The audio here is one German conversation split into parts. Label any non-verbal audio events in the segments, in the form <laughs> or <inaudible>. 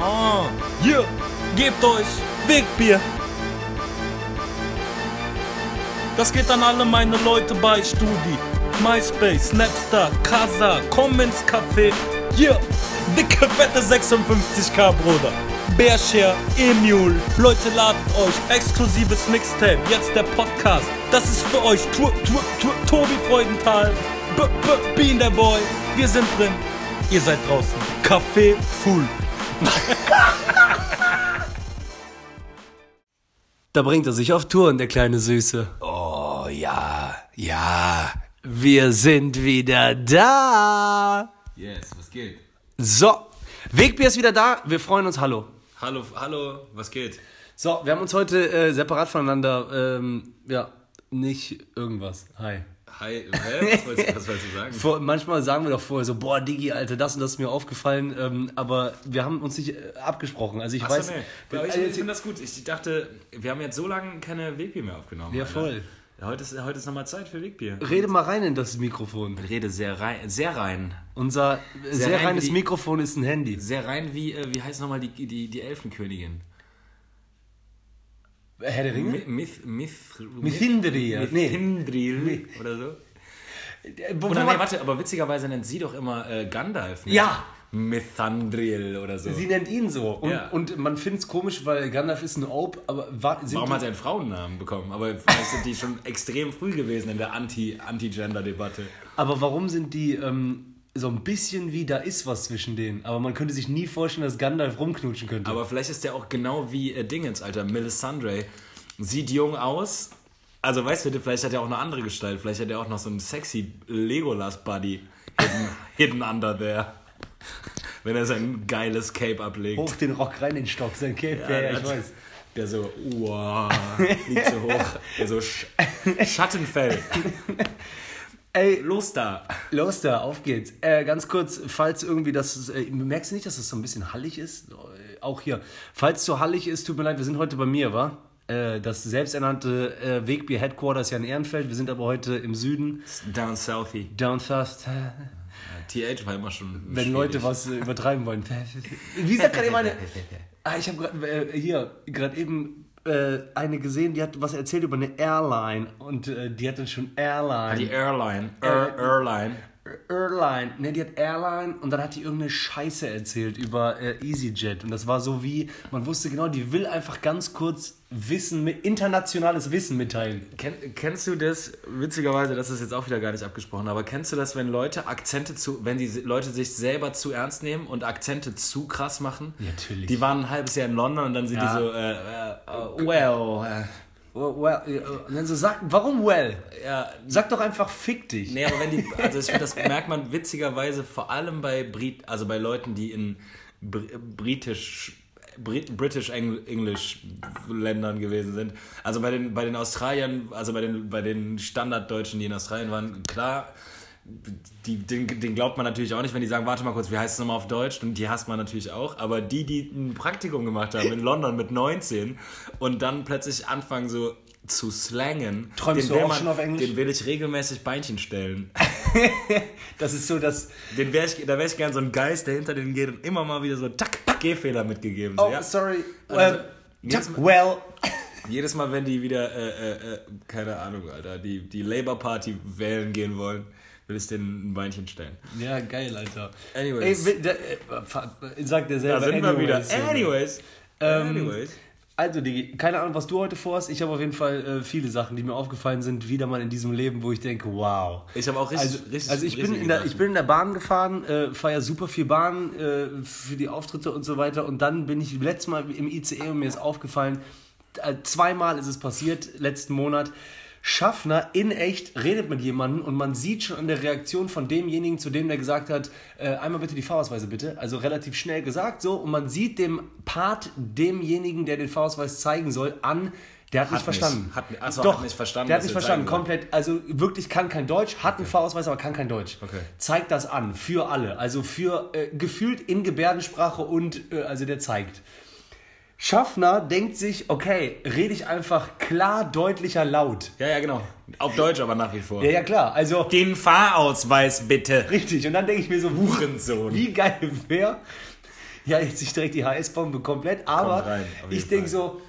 Ah, hier, gebt euch Wegbier. Das geht an alle meine Leute bei Studi. MySpace, Snapstar, Casa, komm Café. Hier, dicke, fette 56k, Bruder. Bearshare, Emule, Leute ladet euch, exklusives Mixtape, jetzt der Podcast. Das ist für euch, tu, tu, tu, Tobi Freudenthal, B, B, Bean der Boy, wir sind drin, ihr seid draußen. Café full. <laughs> Da bringt er sich auf Touren, der kleine Süße. Oh ja, ja. Wir sind wieder da. Yes, was geht? So, Wegbier ist wieder da. Wir freuen uns. Hallo. Hallo, hallo, was geht? So, wir haben uns heute äh, separat voneinander, ähm, ja, nicht irgendwas. Hi. Hi, hä? Was wolltest, was wolltest du sagen? Vor, manchmal sagen wir doch vorher so, boah, Digi, Alter, das und das ist mir aufgefallen, ähm, aber wir haben uns nicht äh, abgesprochen. Also ich Achso, weiß. nee. Aber ich, also ich finde das gut. Ich dachte, wir haben jetzt so lange keine Wegbier mehr aufgenommen. Ja, Alter. voll. Ja, heute ist, heute ist nochmal Zeit für Wegbier. Rede mal rein in das Mikrofon. Rede sehr rein, sehr rein. Unser äh, sehr, rein reines die- Mikrofon ist ein Handy. Sehr rein wie, äh, wie heißt nochmal die, die, die Elfenkönigin? Herr der Ringe? Mi- Mith, Mith, Mithindril, nee. Oder so. Oder nee, warte, aber witzigerweise nennt sie doch immer äh, Gandalf. nicht? Ja. Mithandril oder so. Sie nennt ihn so. Und, Ja. und man findet es komisch, weil Gandalf ist ein Ope, aber war, Warum hat er einen Frauennamen bekommen? Aber vielleicht sind die schon <laughs> extrem früh gewesen in der Anti- Anti-Gender-Debatte. aber warum sind die ähm, so ein bisschen wie da ist was zwischen denen? Aber man könnte sich nie vorstellen, dass Gandalf rumknutschen könnte. Aber vielleicht ist der auch genau wie äh, Dingens, Alter. Melisandre. Sieht jung aus. Also weißt du, vielleicht hat er auch eine andere Gestalt. Vielleicht hat er auch noch so einen sexy Legolas-Buddy hidden, <laughs> hidden under there. Wenn er sein geiles Cape ablegt. Hoch den Rock rein, den Stock, sein Cape, ja, ja, der ich weiß. Der so, wow, fliegt so hoch. <laughs> Der so Sch Schattenfell. <laughs> Ey, Los da. los da, auf geht's. Äh, ganz kurz, falls irgendwie das, äh, merkst du nicht, dass das so ein bisschen hallig ist? Äh, auch hier. Falls es so hallig ist, tut mir leid, wir sind heute bei mir, wa? Äh, das selbsternannte äh, Wegbier Headquarter ist ja in Ehrenfeld, wir sind aber heute im Süden. Down Southie. Down South. TH war immer schon. Wenn schwierig. Leute was äh, übertreiben wollen. <laughs> Wie sagt gerade eine. <laughs> Ah, ich habe gerade hier gerade eben äh, eine gesehen, die hat was erzählt über eine Airline und äh, die hat dann schon Airline. Die Airline. Air, Airline. Airline, ne, die hat Airline und dann hat die irgendeine Scheiße erzählt über äh, EasyJet und das war so wie, man wusste genau, die will einfach ganz kurz Wissen, mit, internationales Wissen mitteilen. Ken, kennst du das, witzigerweise, das ist jetzt auch wieder gar nicht abgesprochen, aber kennst du das, wenn Leute Akzente zu, wenn die Leute sich selber zu ernst nehmen und Akzente zu krass machen? Natürlich. Die waren ein halbes Jahr in London und dann sind Ja. die so, äh, äh, äh, well, äh, Well, und dann so sagt, warum well? ja, Sag doch einfach fick dich. Nee, aber wenn die, also ich das merkt man witzigerweise vor allem bei Brit, also bei Leuten, die in Br britisch, Brit, British Eng English Ländern gewesen sind. Also bei den, bei den Australiern, also bei den, bei den Standarddeutschen, die in Australien waren, klar, die, den, den glaubt man natürlich auch nicht, wenn die sagen, warte mal kurz, wie heißt es nochmal auf Deutsch? Und die hasst man natürlich auch. Aber die, die ein Praktikum gemacht haben in London mit 19 und dann plötzlich anfangen so zu slangen, Träumst den du will auch schon auf Englisch? Den will ich regelmäßig Beinchen stellen. <laughs> Das ist so, dass. Den wär ich, da wäre ich gern so ein Geist, der hinter denen geht und immer mal wieder so tack, Gehfehler mitgegeben. So, Oh, ja? sorry. Also, Well, jedes Mal- well. Jedes Mal, wenn die wieder, äh, äh, äh, keine Ahnung, Alter, die, die Labour Party wählen gehen wollen, will ich denen ein Beinchen stellen. Ja, geil, Alter. Anyways. Ey, da, äh, sagt der selber. Da sind wir wieder. anyways. Ähm, Anyways. Also, Digi, keine Ahnung, was du heute vorhast. Ich habe auf jeden Fall äh, viele Sachen, die mir aufgefallen sind, wieder mal in diesem Leben, wo ich denke, wow. Ich habe auch richtig, Also, richtig also ich, bin richtig in der, ich bin in der Bahn gefahren, äh, fahre super viel Bahn äh, für die Auftritte und so weiter. Und dann bin ich letztes Mal im ICE und mir ist aufgefallen, äh, zweimal ist es passiert, letzten Monat. Schaffner in echt redet mit jemandem und man sieht schon an der Reaktion von demjenigen, zu dem der gesagt hat, äh, einmal bitte die Fahrausweise bitte, also relativ schnell gesagt so und man sieht dem Part demjenigen, der den Fahrausweis zeigen soll, an, der hat, nicht nicht. verstanden. Hat- ach so, Doch, hat nicht verstanden, Der hat nicht er verstanden, komplett, also wirklich kann kein Deutsch, hat einen Fahrausweis, aber kann kein Deutsch. Okay. Zeigt das an, für alle, also für äh, gefühlt in Gebärdensprache und äh, also der zeigt. Schaffner denkt sich, okay, rede ich einfach klar, deutlicher, laut. Ja, ja, genau. Auf Deutsch aber nach wie vor. Ja, ja, klar. Also, Den Fahrausweis bitte. richtig. Und dann denke ich mir so, Hurensohn. wie geil wäre, ja, jetzt nicht direkt die HS-Bombe komplett, aber rein, auf jeden ich denke Fall. so,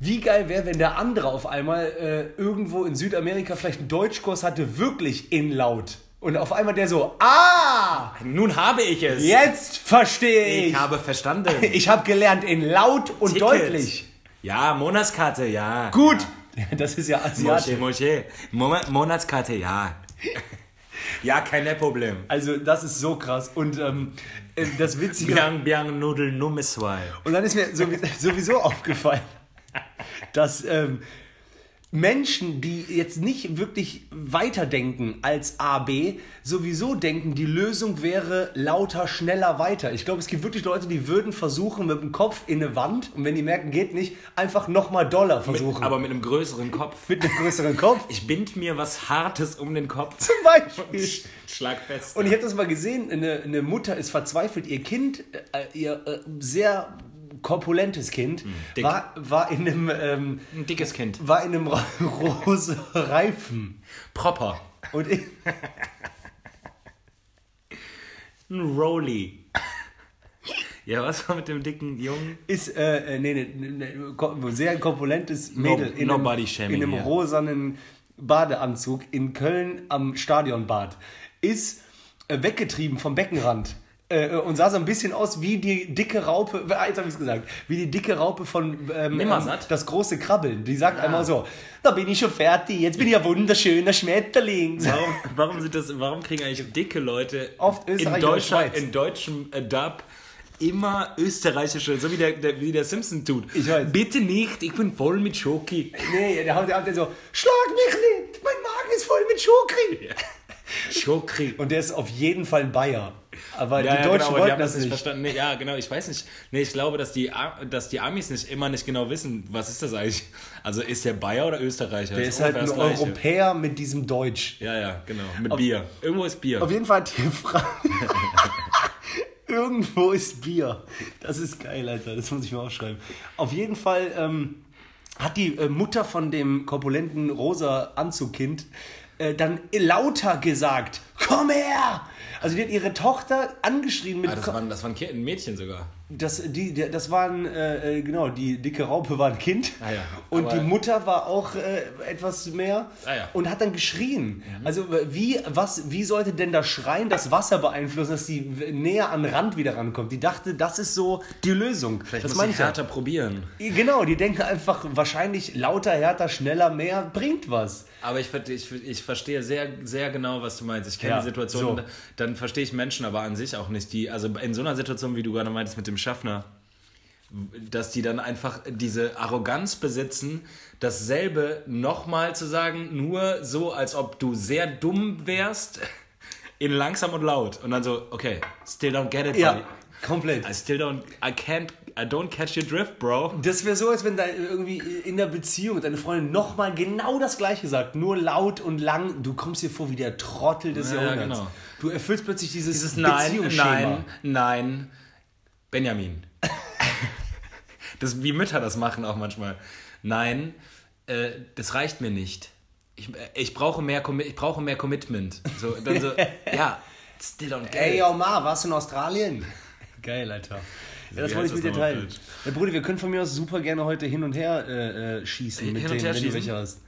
wie geil wäre, wenn der andere auf einmal äh, irgendwo in Südamerika vielleicht einen Deutschkurs hatte, wirklich in laut. Und auf einmal der so, ah, Nun habe ich es. jetzt verstehe ich. Ich habe verstanden. <laughs> Ich habe gelernt in laut und Ticket. deutlich. Ja, Monatskarte, ja. Gut. <laughs> Das ist ja asiatisch. Moschee. Mo Monatskarte, ja. <laughs> ja, kein Problem. Also das ist so krass. Und ähm, äh, das Witzige... Biang Biang Nudel Nummer zwei. Und dann ist mir sowie- sowieso aufgefallen, dass ähm, Menschen, die jetzt nicht wirklich weiterdenken als A, B, sowieso denken, die Lösung wäre lauter, schneller, weiter. Ich glaube, es gibt wirklich Leute, die würden versuchen, mit dem Kopf in eine Wand und wenn die merken, geht nicht, einfach nochmal Dollar versuchen. Aber mit einem größeren Kopf. <laughs> mit einem größeren Kopf Ich bind mir was Hartes um den Kopf. <laughs> zum Beispiel. Schlag fest. Und ich habe das mal gesehen, eine, eine Mutter ist verzweifelt, ihr Kind, äh, ihr äh, sehr korpulentes Kind, dick. war, war in einem, ähm, ein dickes Kind. war in einem rosa Reifen. Proper. Und ich, <laughs> Ein Rolli. Ja, was war mit dem dicken Jungen? ist äh, äh, nee, nee, nee, sehr korpulentes Mädel in, einem, in einem here. rosanen Badeanzug in Köln am Stadionbad. Ist äh, weggetrieben vom Beckenrand. Äh, und sah so ein bisschen aus wie die dicke Raupe, ah, <laughs> jetzt habe ich es gesagt, wie die dicke Raupe von ähm, ähm, das große Krabbeln. Die sagt einmal so, da bin ich schon fertig, jetzt bin ich ein wunderschöner Schmetterling. Warum, warum, sind das, warum kriegen eigentlich dicke Leute Oft in, Österreich Deutschland, in deutschem äh, Dub immer österreichische, so wie der, der, wie der Simpson tut. Ich weiß. Bitte nicht, ich bin voll mit Schoki. Nee, der hat der hat so, schlag mich nicht, mein Magen ist voll mit Schokri. Schokri. Und der ist auf jeden Fall ein Bayer. Aber Ja, die ja, Deutschen genau, die wollten haben das nicht verstanden. Nee, ja, genau, ich weiß nicht. Nee, ich glaube, dass die, dass die Amis nicht immer nicht genau wissen, was ist das eigentlich? Also ist der Bayer oder Österreicher? Der Das ist halt ein. Europäer mit diesem Deutsch. Ja, ja, genau. Mit Bier. Irgendwo ist Bier. Auf jeden Fall hat die Frage. <laughs> Irgendwo ist Bier. Das ist geil, Alter. Das muss ich mir aufschreiben. Auf jeden Fall ähm, hat die äh, Mutter von dem korpulenten rosa Anzugkind äh, dann lauter gesagt: Komm her! Also, die hat ihre Tochter angeschrien mit. Ah, das, war, das war ein Kind- ein Mädchen sogar. Das, die, das waren, äh, äh, genau, die dicke Raupe war ein Kind. Ah ja, Und die Mutter war auch äh, etwas mehr Ah ja. und hat dann geschrien. Also äh, wie, was, wie sollte denn das Schreien das Wasser beeinflussen, dass die w- näher an den Rand wieder rankommt? Die dachte, das ist so die Lösung. Vielleicht das muss ich ja. härter probieren. Genau, die denken einfach, wahrscheinlich lauter, härter, schneller, mehr bringt was. Aber ich, ich, ich verstehe sehr, sehr genau, was du meinst. Ich kenne die Situation, so. dann verstehe ich Menschen aber an sich auch nicht. Die, also in so einer Situation, wie du gerade meintest mit dem Schaffner, dass die dann einfach diese Arroganz besitzen, dasselbe nochmal zu sagen, nur so, als ob du sehr dumm wärst, in langsam und laut. Und dann so, okay, still don't get it, Ja, buddy. komplett. I still don't, I can't, I don't catch your drift, bro. Das wäre so, als wenn da irgendwie in der Beziehung deine Freundin nochmal genau das gleiche sagt, nur laut und lang. Du kommst dir vor wie der Trottel des Ja, ja, Jahrhunderts. genau. Du erfüllst plötzlich dieses, Dieses Nein, nein, nein, Benjamin. <laughs> das, wie Mütter das machen auch manchmal. Nein, äh, das reicht mir nicht. Ich, äh, ich, brauche mehr ich brauche mehr Commitment. So, dann so, <laughs> ja, still get Ey, yo, Ma, warst du in Australien? Geil, Alter. Ja, das wollte ich mit dir teilen. Ja, Bruder, wir können von mir aus super gerne heute hin und her äh, äh, schießen Hin mit und denen, her schießen? welche hast.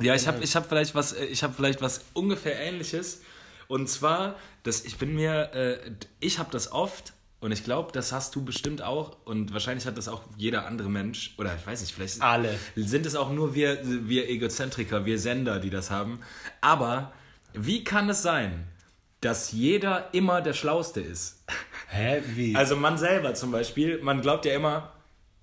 Ja, ich habe ich hab vielleicht, was, äh, ich hab vielleicht was ungefähr ähnliches. Und zwar, dass ich bin mir, äh, ich habe das oft und ich glaube, das hast du bestimmt auch und wahrscheinlich hat das auch jeder andere Mensch oder ich weiß nicht, vielleicht Alle. sind es auch nur wir, wir Egozentriker, wir Sender, die das haben. Aber wie kann es sein, dass jeder immer der Schlauste ist? Hä, wie? Also man selber zum Beispiel, man glaubt ja immer,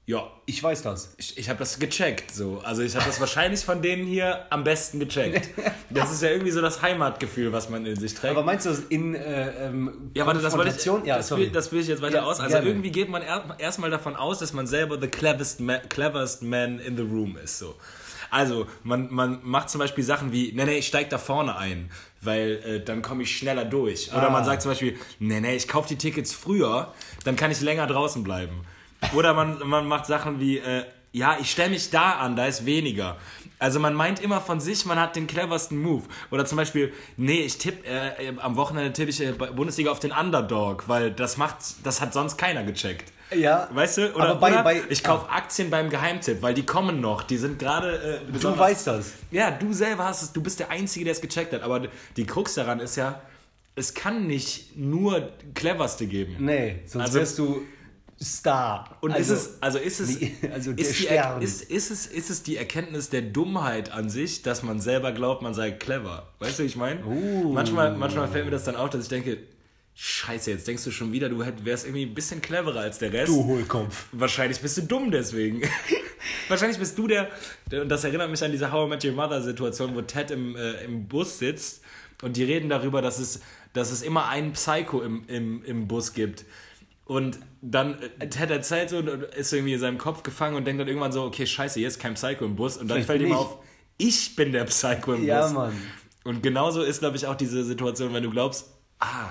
ja, ich weiß das. ich, ich habe das gecheckt, so. Also ich habe das wahrscheinlich von denen hier am besten gecheckt. Das ist ja irgendwie so das Heimatgefühl, was man in sich trägt. Aber meinst du das in äh, ähm, ja, warte, das wollte ich? Ja, das, will, das will ich jetzt weiter Ja, aus. Also gerne. irgendwie geht man er, erstmal davon aus, dass man selber the cleverest man, cleverest man in the room ist, so. Also, man, man macht zum Beispiel Sachen wie, nee, nee, ich steig da vorne ein, weil äh, dann komme ich schneller durch. Oder Ah. man sagt zum Beispiel, nee, nee, ich kaufe die Tickets früher, dann kann ich länger draußen bleiben. Oder man, man macht Sachen wie, äh, ja, ich stelle mich da an, da ist weniger. Also man meint immer von sich, man hat den cleversten Move. Oder zum Beispiel, nee, ich tippe, äh, am Wochenende tippe ich äh, Bundesliga auf den Underdog, weil das macht, das hat sonst keiner gecheckt. Ja. Weißt du? Oder, Aber bei- oder bei- ich kaufe Aktien beim Geheimtipp, weil die kommen noch, die sind gerade äh, Du weißt das. Ja, du selber hast es, du bist der Einzige, der es gecheckt hat. Aber die Krux daran ist ja, es kann nicht nur cleverste geben. Nee, sonst Also- wärst du Star. Und also, ist es, also ist es, Nee, <laughs> also ist, die, ist, ist, es, ist es die Erkenntnis der Dummheit an sich, dass man selber glaubt, man sei clever? Weißt du, wie ich meine? Uh. Manchmal, manchmal fällt mir das dann auf, dass ich denke, Scheiße, jetzt denkst du schon wieder, du wärst irgendwie ein bisschen cleverer als der Rest. du Hohlkopf. Wahrscheinlich bist du dumm deswegen. <laughs> Wahrscheinlich bist du der, der, und das erinnert mich an diese How I Met Your Mother Situation, wo Ted im, äh, im Bus sitzt und die reden darüber, dass es, dass es immer einen Psycho im, im, im Bus gibt. Und dann, äh, Ted erzählt so und ist irgendwie in seinem Kopf gefangen und denkt dann irgendwann so, okay, scheiße, hier ist kein Psycho im Bus. Und dann Vielleicht fällt ihm auf, ich bin der Psycho im Ja, Bus. Mann. Und genauso ist, glaube ich, auch diese Situation, wenn du glaubst, ah,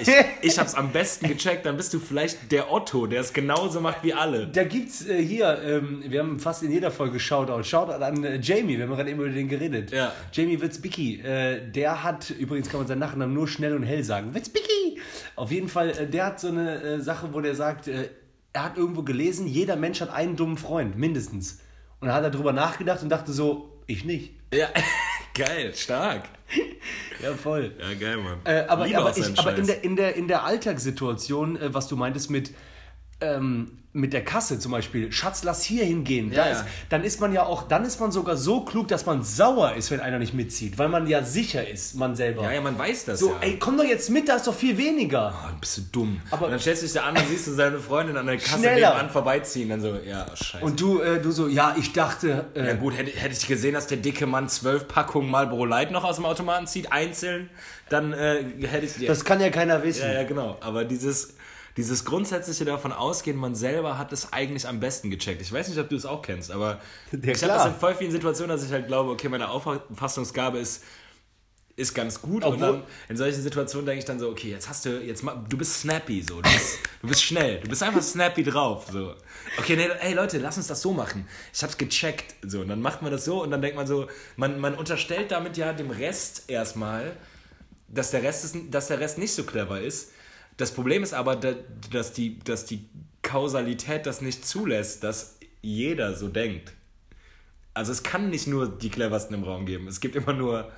ich, ich hab's am besten gecheckt, dann bist du vielleicht der Otto, der es genauso macht wie alle. Da gibt's äh, hier, ähm, wir haben fast in jeder Folge Shoutout. Shoutout an äh, Jamie, wir haben gerade eben über den geredet. Ja. Jamie Witzbicki, äh, der hat, übrigens kann man seinen Nachnamen nur schnell und hell sagen. Witzbicki! Auf jeden Fall, äh, der hat so eine äh, Sache, wo der sagt, äh, er hat irgendwo gelesen, jeder Mensch hat einen dummen Freund, mindestens. Und dann hat er drüber nachgedacht und dachte so, ich nicht. Ja, <laughs> geil, stark. <laughs> Ja, voll. Ja, geil, Mann. Äh, aber aber, ich, aber in, der, in, der, in der Alltagssituation, äh, was du meintest mit, ähm, mit der Kasse zum Beispiel, Schatz, lass hier hingehen. Da Ja, ist, ja. dann ist man ja auch, dann ist man sogar so klug, dass man sauer ist, wenn einer nicht mitzieht, weil man ja sicher ist, man selber. ja, ja, man weiß das so, ja. ey, komm doch jetzt mit, da ist doch viel weniger. Oh, bist du dumm. Aber- und dann stellst du dich da an und siehst du seine Freundin an der Kasse nebenan vorbeiziehen. Dann so, ja, scheiße. Und du, äh, du so, ja, ich dachte, äh, ja gut, hätte, hätte ich gesehen, dass der dicke Mann zwölf Packungen Marlboro Light noch aus dem Automaten zieht, einzeln, dann äh, hätte ich dir... das kann ja keiner wissen. Ja, ja, genau. Aber dieses, dieses grundsätzliche davon ausgehen, man selber hat es eigentlich am besten gecheckt. Ich weiß nicht, ob du es auch kennst, aber Ja, ich habe das in voll vielen Situationen, dass ich halt glaube, okay, meine Auffassungsgabe ist ist ganz gut und Obwohl- dann in solchen Situationen denke ich dann so, okay, jetzt hast du, jetzt du bist snappy so, du bist, du bist schnell, du bist einfach snappy drauf so. Okay, nee, ey Leute, lass uns das so machen. Ich hab's gecheckt so und dann macht man das so und dann denkt man so, man, man unterstellt damit ja dem Rest erstmal, dass der Rest, ist, dass der Rest nicht so clever ist. Das Problem ist aber, da- dass die, dass die Kausalität das nicht zulässt, dass jeder so denkt. Also es kann nicht nur die cleversten im Raum geben. Es gibt immer nur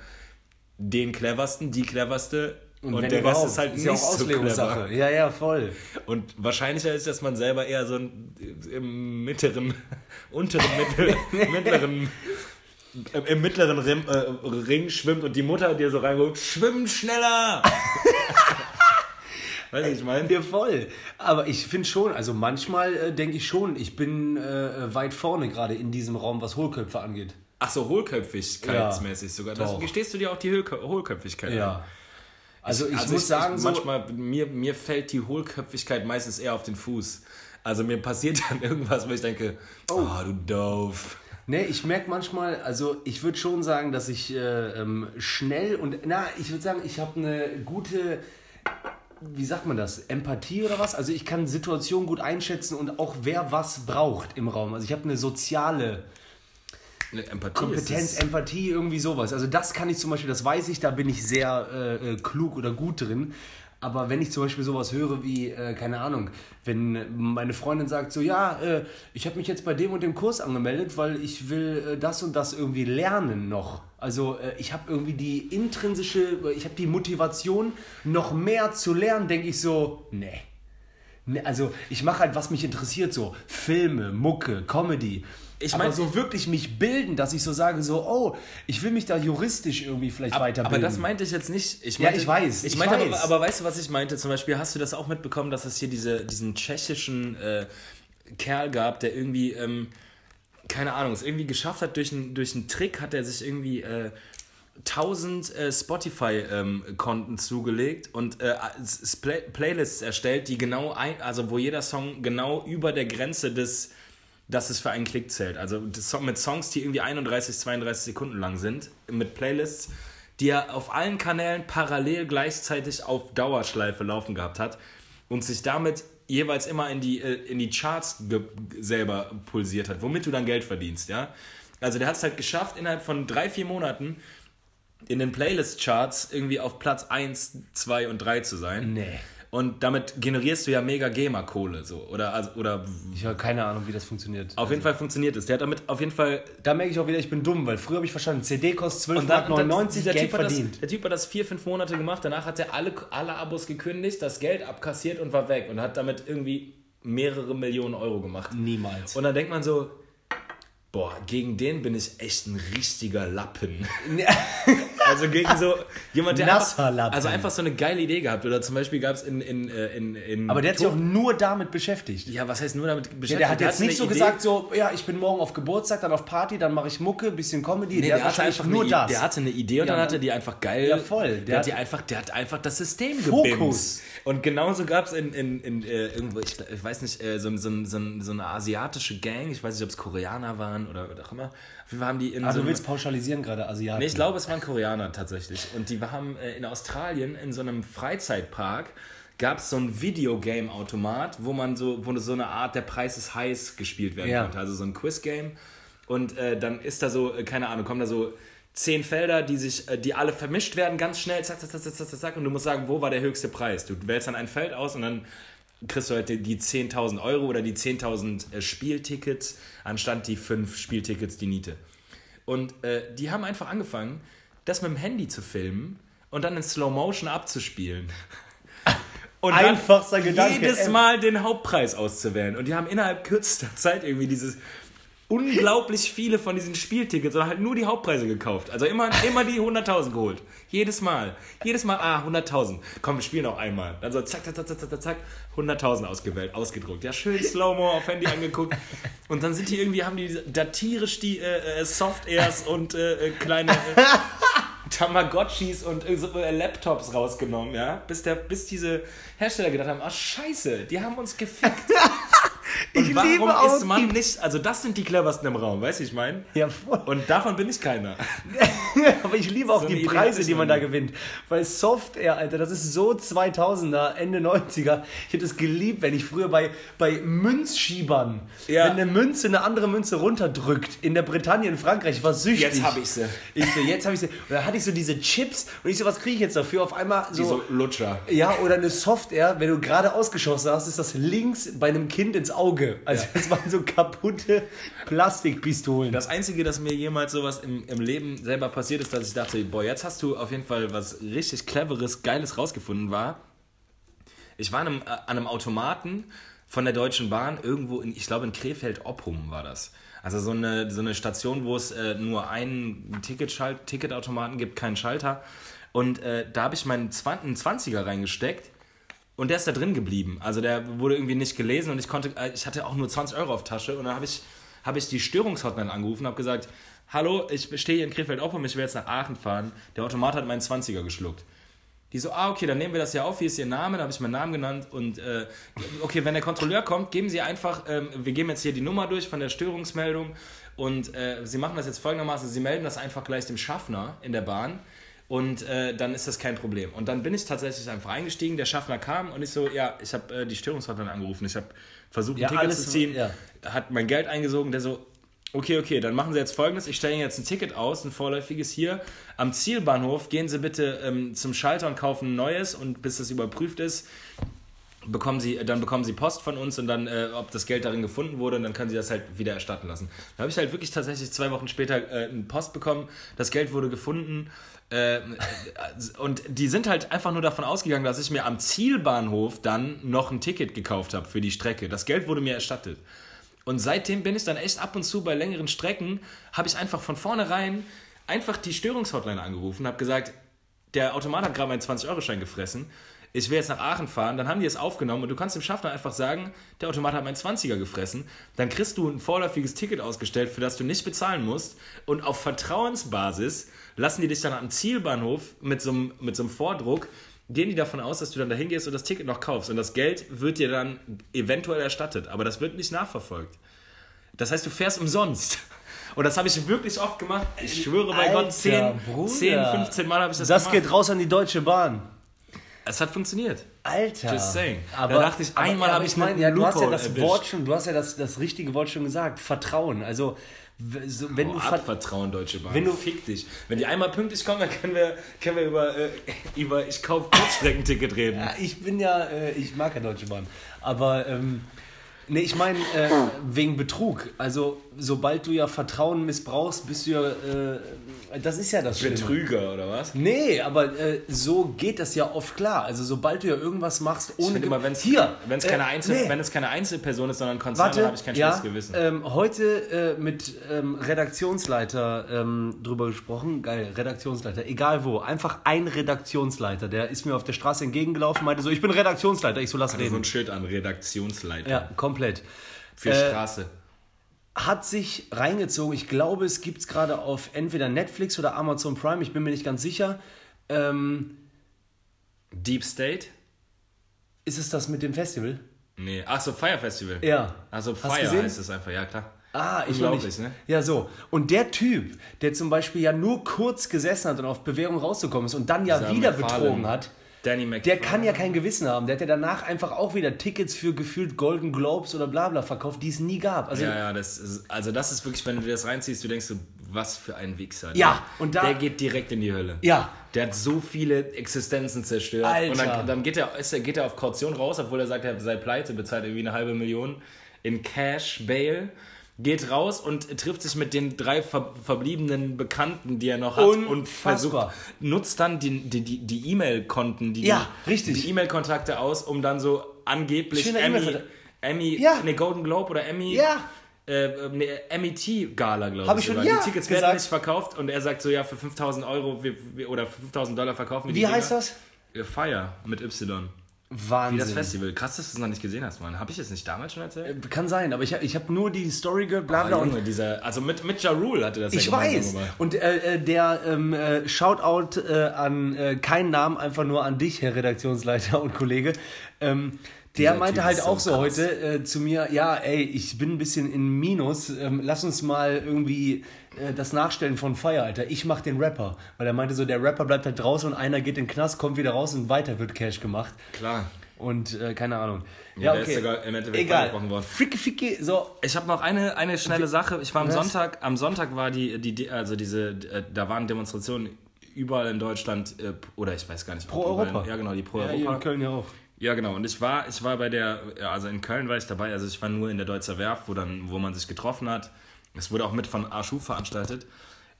den cleversten, die cleverste und, wenn der Rest ist halt ja nicht auch so clever. Ja, ja, voll. Und wahrscheinlicher ist, dass man selber eher so ein, im mittleren, <laughs> unteren, mittel, <laughs> mittleren, im- mittleren Rim, äh, Ring schwimmt und die Mutter dir so reinguckt, schwimm schneller! <laughs> weißt du, ich meine? Ja, voll. Aber ich finde schon, also manchmal äh, denke ich schon, ich bin äh, weit vorne gerade in diesem Raum, was Hohlköpfe angeht. Ach so, Hohlköpfigkeitsmäßig sogar. Das, gestehst du dir auch die Hohlkö Hohlköpfigkeit an? Also ich muss sagen, so, manchmal, mir, mir fällt die Hohlköpfigkeit meistens eher auf den Fuß. Also mir passiert dann <laughs> irgendwas, wo ich denke, oh, du doof. nee, ich merke manchmal, also ich würde schon sagen, dass ich äh, ähm, schnell und, na, ich würde sagen, ich habe eine gute, wie sagt man das, Empathie oder was? Also ich kann Situationen gut einschätzen und auch wer was braucht im Raum. Also ich habe eine soziale Eine Empathie Kompetenz. Empathie, irgendwie sowas. Also das kann ich zum Beispiel, das weiß ich, da bin ich sehr äh, äh, klug oder gut drin. Aber wenn ich zum Beispiel sowas höre wie, äh, keine Ahnung, wenn meine Freundin sagt so, ja, äh, ich habe mich jetzt bei dem und dem Kurs angemeldet, weil ich will äh, das und das irgendwie lernen noch. Also äh, ich habe irgendwie die intrinsische, ich habe die Motivation, noch mehr zu lernen, denke ich so, nee. Ne, Also ich mache halt, was mich interessiert, so Filme, Mucke, Comedy. Ich Ich mein- meine, so wirklich mich bilden, dass ich so sage, so, oh, ich will mich da juristisch irgendwie vielleicht Aber weiterbilden. das meinte ich jetzt nicht. Ich Ja, meinte, ich weiß, Ich ich meinte weiß. Aber, aber weißt du, was ich meinte? Zum Beispiel hast du das auch mitbekommen, dass es hier diese, diesen tschechischen äh, Kerl gab, der irgendwie, ähm, keine Ahnung, es irgendwie geschafft hat, durch einen durch einen Trick hat er sich irgendwie äh, 1000 äh, Spotify-Konten zugelegt und äh, Play Playlists erstellt, die genau, ein, also wo jeder Song genau über der Grenze des, dass es für einen Klick zählt. Also mit Songs, die irgendwie 31, 32 Sekunden lang sind, mit Playlists, die er auf allen Kanälen parallel gleichzeitig auf Dauerschleife laufen gehabt hat und sich damit jeweils immer in die, äh, in die Charts selber pulsiert hat, womit du dann Geld verdienst, ja. Also der hat es halt geschafft, innerhalb von drei, vier Monaten in den Playlist-Charts irgendwie auf Platz 1, 2 und 3 zu sein. Nee. Und damit generierst du ja mega GEMA-Kohle, so. Oder, also, oder Ich habe keine Ahnung, wie das funktioniert. auf jeden Fall funktioniert es. Der hat damit auf jeden Fall Da merke ich auch wieder, ich bin dumm, weil früher habe ich verstanden, CD kostet Und dann- 12,99 und dann- Geld typ verdient. Das, der Typ hat das vier, fünf Monate gemacht, danach hat er alle, alle Abos gekündigt, das Geld abkassiert und war weg und hat damit irgendwie mehrere Millionen Euro gemacht. Niemals. Und dann denkt man so, boah, gegen den bin ich echt ein richtiger Lappen. <laughs> <laughs> Also gegen so jemand, der einfach, also einfach so eine geile Idee gehabt. Oder zum Beispiel gab es in, in, äh, in, in Aber der hat sich auch nur damit beschäftigt. ja, was heißt nur damit beschäftigt? Ja, der hat jetzt hatte nicht so eine gesagt, so, ja, ich bin morgen auf Geburtstag, dann auf Party, dann mache ich Mucke, bisschen Comedy. Nee, der, hat hatte einfach nur das. Der hatte eine Idee und Ja, dann hat er ne? die einfach geil. Ja, voll. Der, Der hat die einfach, der hat einfach das System Fokus. gebimst. Und genauso gab es in, in, in äh, irgendwo, ich, ich weiß nicht, äh, so, so, so, so eine asiatische Gang, ich weiß nicht, ob es Koreaner waren oder was auch immer. Haben die in also so du willst pauschalisieren gerade, Asiaten. Nee, ich glaube, es waren Koreaner tatsächlich. Und die haben äh, in Australien in so einem Freizeitpark gab es so ein Videogame-Automat, wo man so, wo so eine Art der Preis ist heiß gespielt werden Ja. konnte. Also so ein Quiz-Game. Und äh, dann ist da so, äh, keine Ahnung, kommen da so zehn Felder, die sich, äh, die alle vermischt werden, ganz schnell, zack, zack, zack, zack, zack, zack, und du musst sagen, wo war der höchste Preis. Du wählst dann ein Feld aus und dann kriegst du halt die, die 10.000 Euro oder die 10.000 äh, Spieltickets, anstatt die fünf Spieltickets die Niete. Und äh, die haben einfach angefangen, das mit dem Handy zu filmen und dann in Slow Motion abzuspielen. <laughs> Und dann Einfachster Gedanke jedes. Mal den Hauptpreis auszuwählen. Und die haben innerhalb kürzester Zeit irgendwie dieses unglaublich viele von diesen Spieltickets oder halt nur die Hauptpreise gekauft. Also immer, immer die 100.000 geholt. Jedes Mal. Jedes Mal, ah, 100.000. Komm, wir spielen noch einmal. Dann so zack, zack, zack, zack, zack, zack, 100.000 ausgewählt, ausgedruckt. Ja, schön Slow-Mo auf Handy angeguckt. Und dann sind die irgendwie, haben die datirisch die äh, äh, Soft-Airs und äh, äh, kleine... Äh, Tamagotchis und äh, Laptops rausgenommen, ja, bis, der, bis diese Hersteller gedacht haben, ach scheiße, die haben uns gefickt. Und Ich warum liebe auch ist man nicht, also das sind die cleversten im Raum, weißt du, ich meine? Ja, voll. Und davon bin ich keiner. <laughs> Aber ich liebe auch So die Preise, die man da gewinnt. Weil Software, Alter, das ist so 2000er, Ende 90er. Ich hätte es geliebt, wenn ich früher bei, bei Münzschiebern, Ja. wenn eine Münze eine andere Münze runterdrückt, in der Bretagne, in Frankreich, ich war süchtig. Jetzt hab ich sie. Ich so, jetzt habe ich sie. Und da hatte ich so diese Chips und ich so, was kriege ich jetzt dafür? Auf einmal Die so. so Lutscher. Ja, oder eine Software, wenn du gerade ausgeschossen hast, ist das links bei einem Kind ins Auge. Also das waren so kaputte Plastikpistolen. Das Einzige, dass mir jemals sowas im, im Leben selber passiert ist, dass ich dachte, boah, jetzt hast du auf jeden Fall was richtig Cleveres, Geiles rausgefunden, war, ich war an einem, äh, an einem Automaten von der Deutschen Bahn irgendwo in, ich glaube in Krefeld-Oppum war das. Also so eine, so eine Station, wo es äh, nur einen Ticketschalt Ticketautomaten gibt, keinen Schalter. Und äh, da habe ich meinen 20, einen 20er reingesteckt und der ist da drin geblieben. Also der wurde irgendwie nicht gelesen und ich konnte, äh, ich hatte auch nur 20 Euro auf Tasche und dann habe ich, habe ich die Störungshotline angerufen und habe gesagt, hallo, ich stehe hier in Krefeld-Oppum, ich will jetzt nach Aachen fahren. Der Automat hat meinen 20er geschluckt. Die so, ah, okay, dann nehmen wir das ja auf, hier ist Ihr Name, da habe ich meinen Namen genannt und äh, okay, wenn der Kontrolleur kommt, geben Sie einfach, ähm, wir geben jetzt hier die Nummer durch von der Störungsmeldung und äh, Sie machen das jetzt folgendermaßen, Sie melden das einfach gleich dem Schaffner in der Bahn und äh, dann ist das kein Problem. Und dann bin ich tatsächlich einfach eingestiegen, der Schaffner kam und ich so, ja, ich habe äh, die Störungshotline angerufen, ich habe versucht, ein Ja, Ticket alles- zu ziehen, ja. hat mein Geld eingesogen, der so, okay, okay, dann machen Sie jetzt folgendes, ich stelle Ihnen jetzt ein Ticket aus, ein vorläufiges hier. Am Zielbahnhof gehen Sie bitte ähm, zum Schalter und kaufen ein neues und bis das überprüft ist, bekommen Sie, dann bekommen Sie Post von uns und dann, äh, ob das Geld darin gefunden wurde, und dann können Sie das halt wieder erstatten lassen. Da habe ich halt wirklich tatsächlich zwei Wochen später äh, eine Post bekommen, das Geld wurde gefunden. Äh, und die sind halt einfach nur davon ausgegangen, dass ich mir am Zielbahnhof dann noch ein Ticket gekauft habe für die Strecke. Das Geld wurde mir erstattet. Und seitdem bin ich dann echt ab und zu bei längeren Strecken, habe ich einfach von vornherein einfach die Störungshotline angerufen, habe gesagt, der Automat hat gerade meinen 20-Euro-Schein gefressen. Ich will jetzt nach Aachen fahren, dann haben die es aufgenommen und du kannst dem Schaffner einfach sagen, der Automat hat meinen 20er gefressen. Dann kriegst du ein vorläufiges Ticket ausgestellt, für das du nicht bezahlen musst. Und auf Vertrauensbasis lassen die dich dann am Zielbahnhof mit so einem, mit so einem Vordruck, gehen die davon aus, dass du dann dahin gehst und das Ticket noch kaufst. Und das Geld wird dir dann eventuell erstattet, aber das wird nicht nachverfolgt. Das heißt, du fährst umsonst. Und das habe ich wirklich oft gemacht. Ich schwöre bei Alter, Gott, 10, Bruder. 10, 15 Mal habe ich das, Das gemacht. geht raus an die Deutsche Bahn. Es hat funktioniert. Alter. Just saying. Aber, Da dachte ich, einmal habe ich meine, einen ja, du hast ja das erwischt. Wort schon, du hast ja das, das richtige Wort schon gesagt. Vertrauen. Also, so, wenn Oh, du ver- Abvertrauen, Deutsche Bahn. Wenn du- Fick dich. Wenn die einmal pünktlich kommen, dann können wir, können wir über, äh, über ich kaufe Kurzstreckenticket reden. Ja, ich bin ja, äh, ich mag ja Deutsche Bahn. Aber, ähm, nee, ich meine, äh, wegen Betrug. Also, sobald du ja Vertrauen missbrauchst, bist du ja, äh, das ist ja das Schlimme. Betrüger oder was? Nee, aber äh, so geht das ja oft klar. Also, sobald du ja irgendwas machst, ohne. Ich immer, wenn es Hier, wenn's äh, keine, Einzel nee. wenn es keine Einzelperson ist, sondern Konzern, dann Warte, habe ich kein ja, schlechtes Gewissen. ähm, heute äh, mit ähm, Redaktionsleiter ähm, drüber gesprochen. Geil, Redaktionsleiter, egal wo. Einfach ein Redaktionsleiter. Der ist mir auf der Straße entgegengelaufen, meinte so, ich bin Redaktionsleiter, ich so lass Also so reden. ein Schild an Redaktionsleiter Ja, komplett. für äh, Straße. Hat sich reingezogen. Ich glaube, es gibt es gerade auf entweder Netflix oder Amazon Prime, ich bin mir nicht ganz sicher. Ähm, Deep State? ist es das mit dem Festival? Nee. Ach so, Fire Festival. Ja. Also Fire gesehen? heißt es einfach, ja klar. Ah, ich Unglaublich, nicht. ne? Ja, so. Und der Typ, der zum Beispiel ja nur kurz gesessen hat und auf Bewährung rausgekommen ist und dann ja Dieser wieder McFarlane. betrogen hat, Danny der McFarlane. kann ja kein Gewissen haben. Der hat ja danach einfach auch wieder Tickets für gefühlt Golden Globes oder bla bla verkauft, die es nie gab. Also, Ja, ja, das ist, also das ist wirklich, wenn du dir das reinziehst, du denkst so, was für ein Wichser. Ja, und da- Der geht direkt in die Hölle. Ja. Der hat so viele Existenzen zerstört. Alter. Und dann, dann geht, er, ist er, geht er auf Kaution raus, obwohl er sagt, er sei pleite, bezahlt irgendwie eine halbe Million in Cash, Bail. Geht raus und trifft sich mit den drei ver verbliebenen Bekannten, die er noch hat und Unfassbar. versucht, nutzt dann die die- die die E-Mail-Konten, die, Ja, richtig. die E-Mail-Kontakte aus, um dann so angeblich Schöner Emmy, E-Mail-Vertrag. Emmy, Ja. ne Golden Globe oder Emmy, Ja. äh, ne, MET-Gala, glaube ich. Hab ich schon- ja, die Tickets gesagt. werden nicht verkauft und er sagt so, ja, für 5000 Euro wir, wir, oder 5000 Dollar verkaufen wir die Wie heißt Dinger. das? Äh, Fire mit Y. Wie Wahnsinn. das Festival. Krass, dass du es noch nicht gesehen hast, Mann. Habe ich es nicht damals schon erzählt? Kann sein, aber ich, ich habe nur die Story gehört, bla bla. und Junge, dieser, also mit, mit Ja Rule hatte das Ich ja weiß. gemacht. Und äh, äh, der ähm, äh, Shoutout äh, an äh, keinen Namen, einfach nur an dich, Herr Redaktionsleiter und Kollege. Ähm, der meinte Typ halt auch so krass. heute äh, zu mir, ja, ey, ich bin ein bisschen in Minus, ähm, lass uns mal irgendwie äh, das Nachstellen von Fire, Alter. Ich mach den Rapper. Weil er meinte so, der Rapper bleibt halt draußen und einer geht in den Knast, kommt wieder raus und weiter wird Cash gemacht. Klar. Und äh, keine Ahnung. Ja, der ist sogar im Endeffekt Egal. worden. Ficki, ficki, so. Ich habe noch eine, eine schnelle Sache. Ich war am Was? Sonntag, am Sonntag war die, die, die also diese, äh, da waren Demonstrationen überall in Deutschland, äh, oder ich weiß gar nicht. ob Pro überall- Europa. Ja, genau, die Pro Ja, hier Europa. in Köln ja auch. Ja, genau. Und ich war, ich war bei der, also in Köln war ich dabei, also ich war nur in der Deutzer Werft, wo, dann, wo man sich getroffen hat. Es wurde auch mit von Arschu veranstaltet.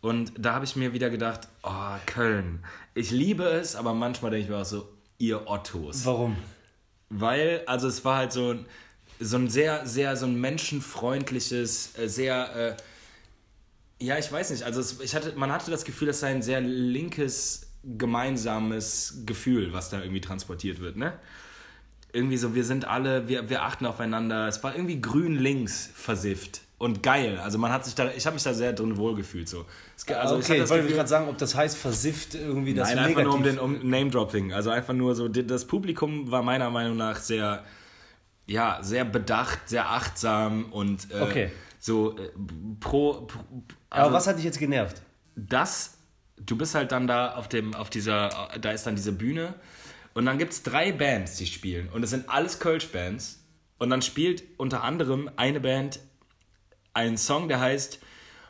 Und da habe ich mir wieder gedacht, oh, Köln. Ich liebe es, aber manchmal denke ich mir auch so, ihr Ottos. Warum? Weil, also es war halt so ein, so ein sehr, sehr, so ein menschenfreundliches, äh, sehr, äh, ja, ich weiß nicht, also es, ich hatte, man hatte das Gefühl, das sei ein sehr linkes, gemeinsames Gefühl, was da irgendwie transportiert wird, ne? Irgendwie so, wir sind alle, wir, wir achten aufeinander. Es war irgendwie grün-links versifft und geil. Also man hat sich da, ich habe mich da sehr drin wohlgefühlt so. Es, also okay, ich das wollte gerade sagen, ob das heißt versifft irgendwie das Nein, negativ. einfach nur um den um Name-Dropping. Also einfach nur so, das Publikum war meiner Meinung nach sehr, ja, sehr bedacht, sehr achtsam und äh, Okay. so äh, pro, pro Aber also was hat dich jetzt genervt? das, du bist halt dann da auf dem, auf dieser, da ist dann diese Bühne und dann gibt es drei Bands, die spielen und es sind alles Kölsch-Bands und dann spielt unter anderem eine Band einen Song, der heißt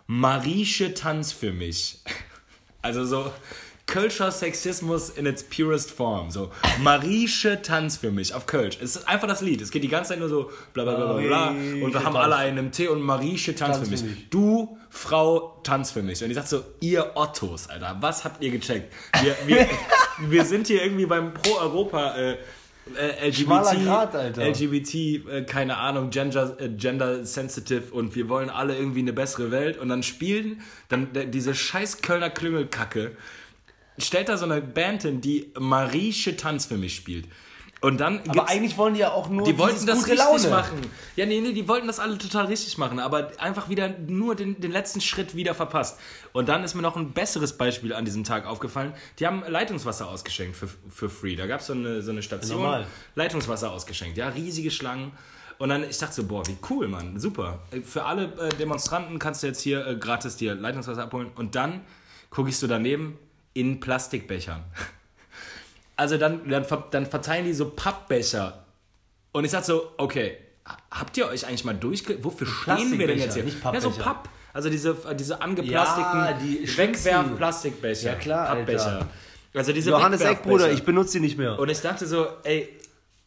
Marische Tanz für mich. <laughs> Also so Kölscher Sexismus in its purest form. So Marische Tanz für mich auf Kölsch. Es ist einfach das Lied. Es geht die ganze Zeit nur so bla bla bla bla bla. Und wir haben alle einen Tee und Marische Tanz, Tanz für für mich. mich. Du, Frau, tanz für mich. Und ich sag so, ihr Ottos, Alter, was habt ihr gecheckt? Wir, wir, <laughs> wir sind hier irgendwie beim Pro-Europa äh, äh, LGBT, Alter. LGBT, äh, keine Ahnung, gender, äh, gender sensitive und wir wollen alle irgendwie eine bessere Welt und dann spielen dann diese scheiß Kölner Klüngelkacke stellt da so eine Band hin, die Marische Tanz für mich spielt. Und dann Aber eigentlich wollen die ja auch nur die wollten das richtig Laune. machen. Ja, nee, nee, die wollten das alle total richtig machen, aber einfach wieder nur den, den letzten Schritt wieder verpasst. Und dann ist mir noch ein besseres Beispiel an diesem Tag aufgefallen. Die haben Leitungswasser ausgeschenkt für, für free. Da gab es so eine, so eine Station. Normal. Leitungswasser ausgeschenkt, ja, riesige Schlangen. Und dann, ich dachte so, boah, wie cool, Mann, super. Für alle äh, Demonstranten kannst du jetzt hier äh, gratis dir Leitungswasser abholen. Und dann gucke ich so daneben in Plastikbechern. Also dann, dann, dann verteilen die so Pappbecher. Und ich sag so, okay, habt ihr euch eigentlich mal durchge... Wofür stehen wir denn jetzt hier? nicht Ja, so. Papp. Also diese, diese angeplastikten Ja, die. Wegwerf-Plastikbecher. Ja, klar, Pappbecher. Alter. Also diese Johannes Eck. Bruder, ich benutze die nicht mehr. Und ich dachte so, ey,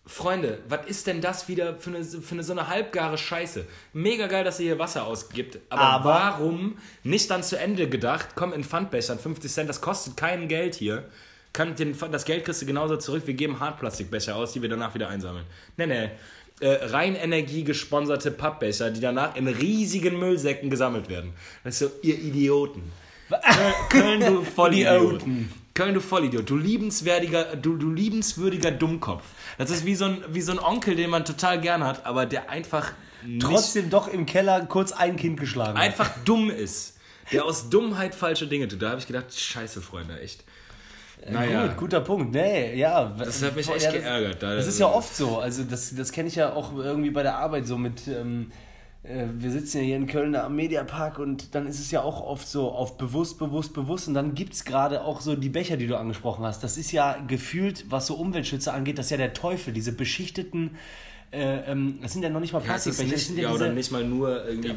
Freunde, was ist denn das wieder für eine, für eine so eine halbgare Scheiße? Mega geil, dass ihr hier Wasser ausgibt, aber, Aber- warum nicht dann zu Ende gedacht, komm in Pfandbechern, 50 Cent, das kostet kein Geld hier. Kann den, das Geld kriegst du genauso zurück, wir geben Hartplastikbecher aus, die wir danach wieder einsammeln. Nee, nee. Äh, rein Energie gesponserte Pappbecher, die danach in riesigen Müllsäcken gesammelt werden. Das ist so, ihr Idioten. Köln, du <laughs> Vollidiot. Köln, du Vollidiot. Du liebenswürdiger, du, du liebenswürdiger Dummkopf. Das ist wie so, ein, wie so ein Onkel, den man total gern hat, aber der einfach Trotzdem doch im Keller kurz ein Kind geschlagen. hat. einfach dumm ist. Der aus Dummheit falsche Dinge tut. Da habe ich gedacht, scheiße, Freunde, echt. Naja, Gut, guter Punkt. Nee, ja. das hat mich echt das, geärgert. Da- Das ist ja oft so. Also das, das kenne ich ja auch irgendwie bei der Arbeit so mit. Ähm, äh, wir sitzen ja hier in Köln am Mediapark und dann ist es ja auch oft so auf bewusst, bewusst, bewusst. Und dann gibt es gerade auch so die Becher, die du angesprochen hast. Das ist ja gefühlt, was so Umweltschützer angeht, das ist ja der Teufel. Diese beschichteten, äh, ähm, das sind ja noch nicht mal Ja, Plastikbecher. das nicht, sind ja, diese, oder nicht mal nur irgendwie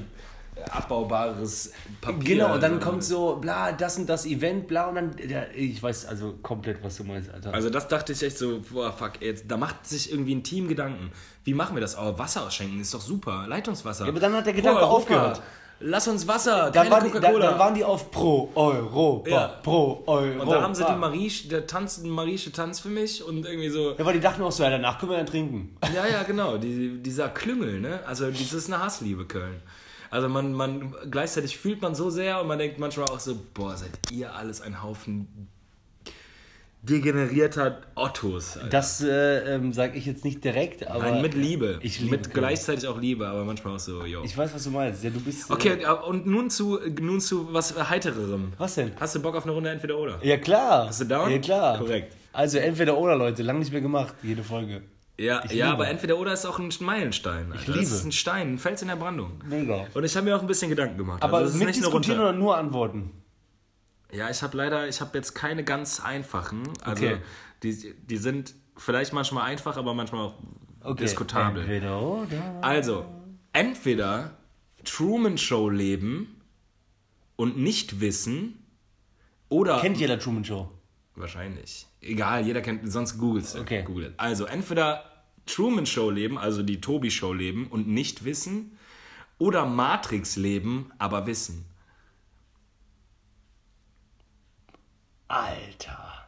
abbaubares Papier. Genau, und dann sondern- kommt so, bla, das und das Event, bla, und dann, ja, ich weiß also komplett, was du meinst, Alter. Also das dachte ich echt so, boah, fuck, jetzt, da macht sich irgendwie ein Team Gedanken. Wie machen wir das? Oh, Wasser ausschenken ist doch super. Leitungswasser. Ja, aber dann hat der Gedanke Europa, aufgehört. Lass uns Wasser, da, waren die, da, da waren die auf pro Europa, Ja. pro Europa. und da haben sie die Marisch, der tanzt, den Marische Tanz für mich und irgendwie so. Ja, weil die dachten auch so, ja, danach können wir dann trinken. Ja, ja, genau, die, dieser Klüngel, ne? Also das ist eine Hassliebe, Köln. Also man, man, gleichzeitig fühlt man so sehr und man denkt manchmal auch so, boah, seid ihr alles ein Haufen degenerierter Ottos. Alter. Das äh, ähm, sage ich jetzt nicht direkt, aber Nein, mit Liebe. Ich liebe mit gleichzeitig auch Liebe, aber manchmal auch so, yo. Ich weiß, was du meinst. Ja, du bist. Okay, Äh, und nun zu, nun zu was Heitererem. was denn? Hast du Bock auf eine Runde entweder oder? Ja, klar. Bist du down? Ja, klar. Korrekt. Also entweder oder, Leute. Lang nicht mehr gemacht, jede Folge. Ja, Ich ja liebe. aber entweder oder ist auch ein Meilenstein. Alter. liebe. Das ist ein Stein, ein Fels in der Brandung. Mega. Und ich habe mir auch ein bisschen Gedanken gemacht. Aber also es ist nicht nur mitdiskutieren runter. oder nur antworten? Ja, ich habe leider, ich habe jetzt keine ganz einfachen. Also Okay. die, die sind vielleicht manchmal einfach, aber manchmal auch Okay. diskutabel. Entweder oder. Also, entweder Truman Show leben und nicht wissen oder Kennt jeder Truman Show? Wahrscheinlich. Egal, jeder kennt, sonst googelst du. Okay. Google. Also entweder Truman Show leben, also die Tobi Show leben und nicht wissen, oder Matrix leben, aber wissen. Alter.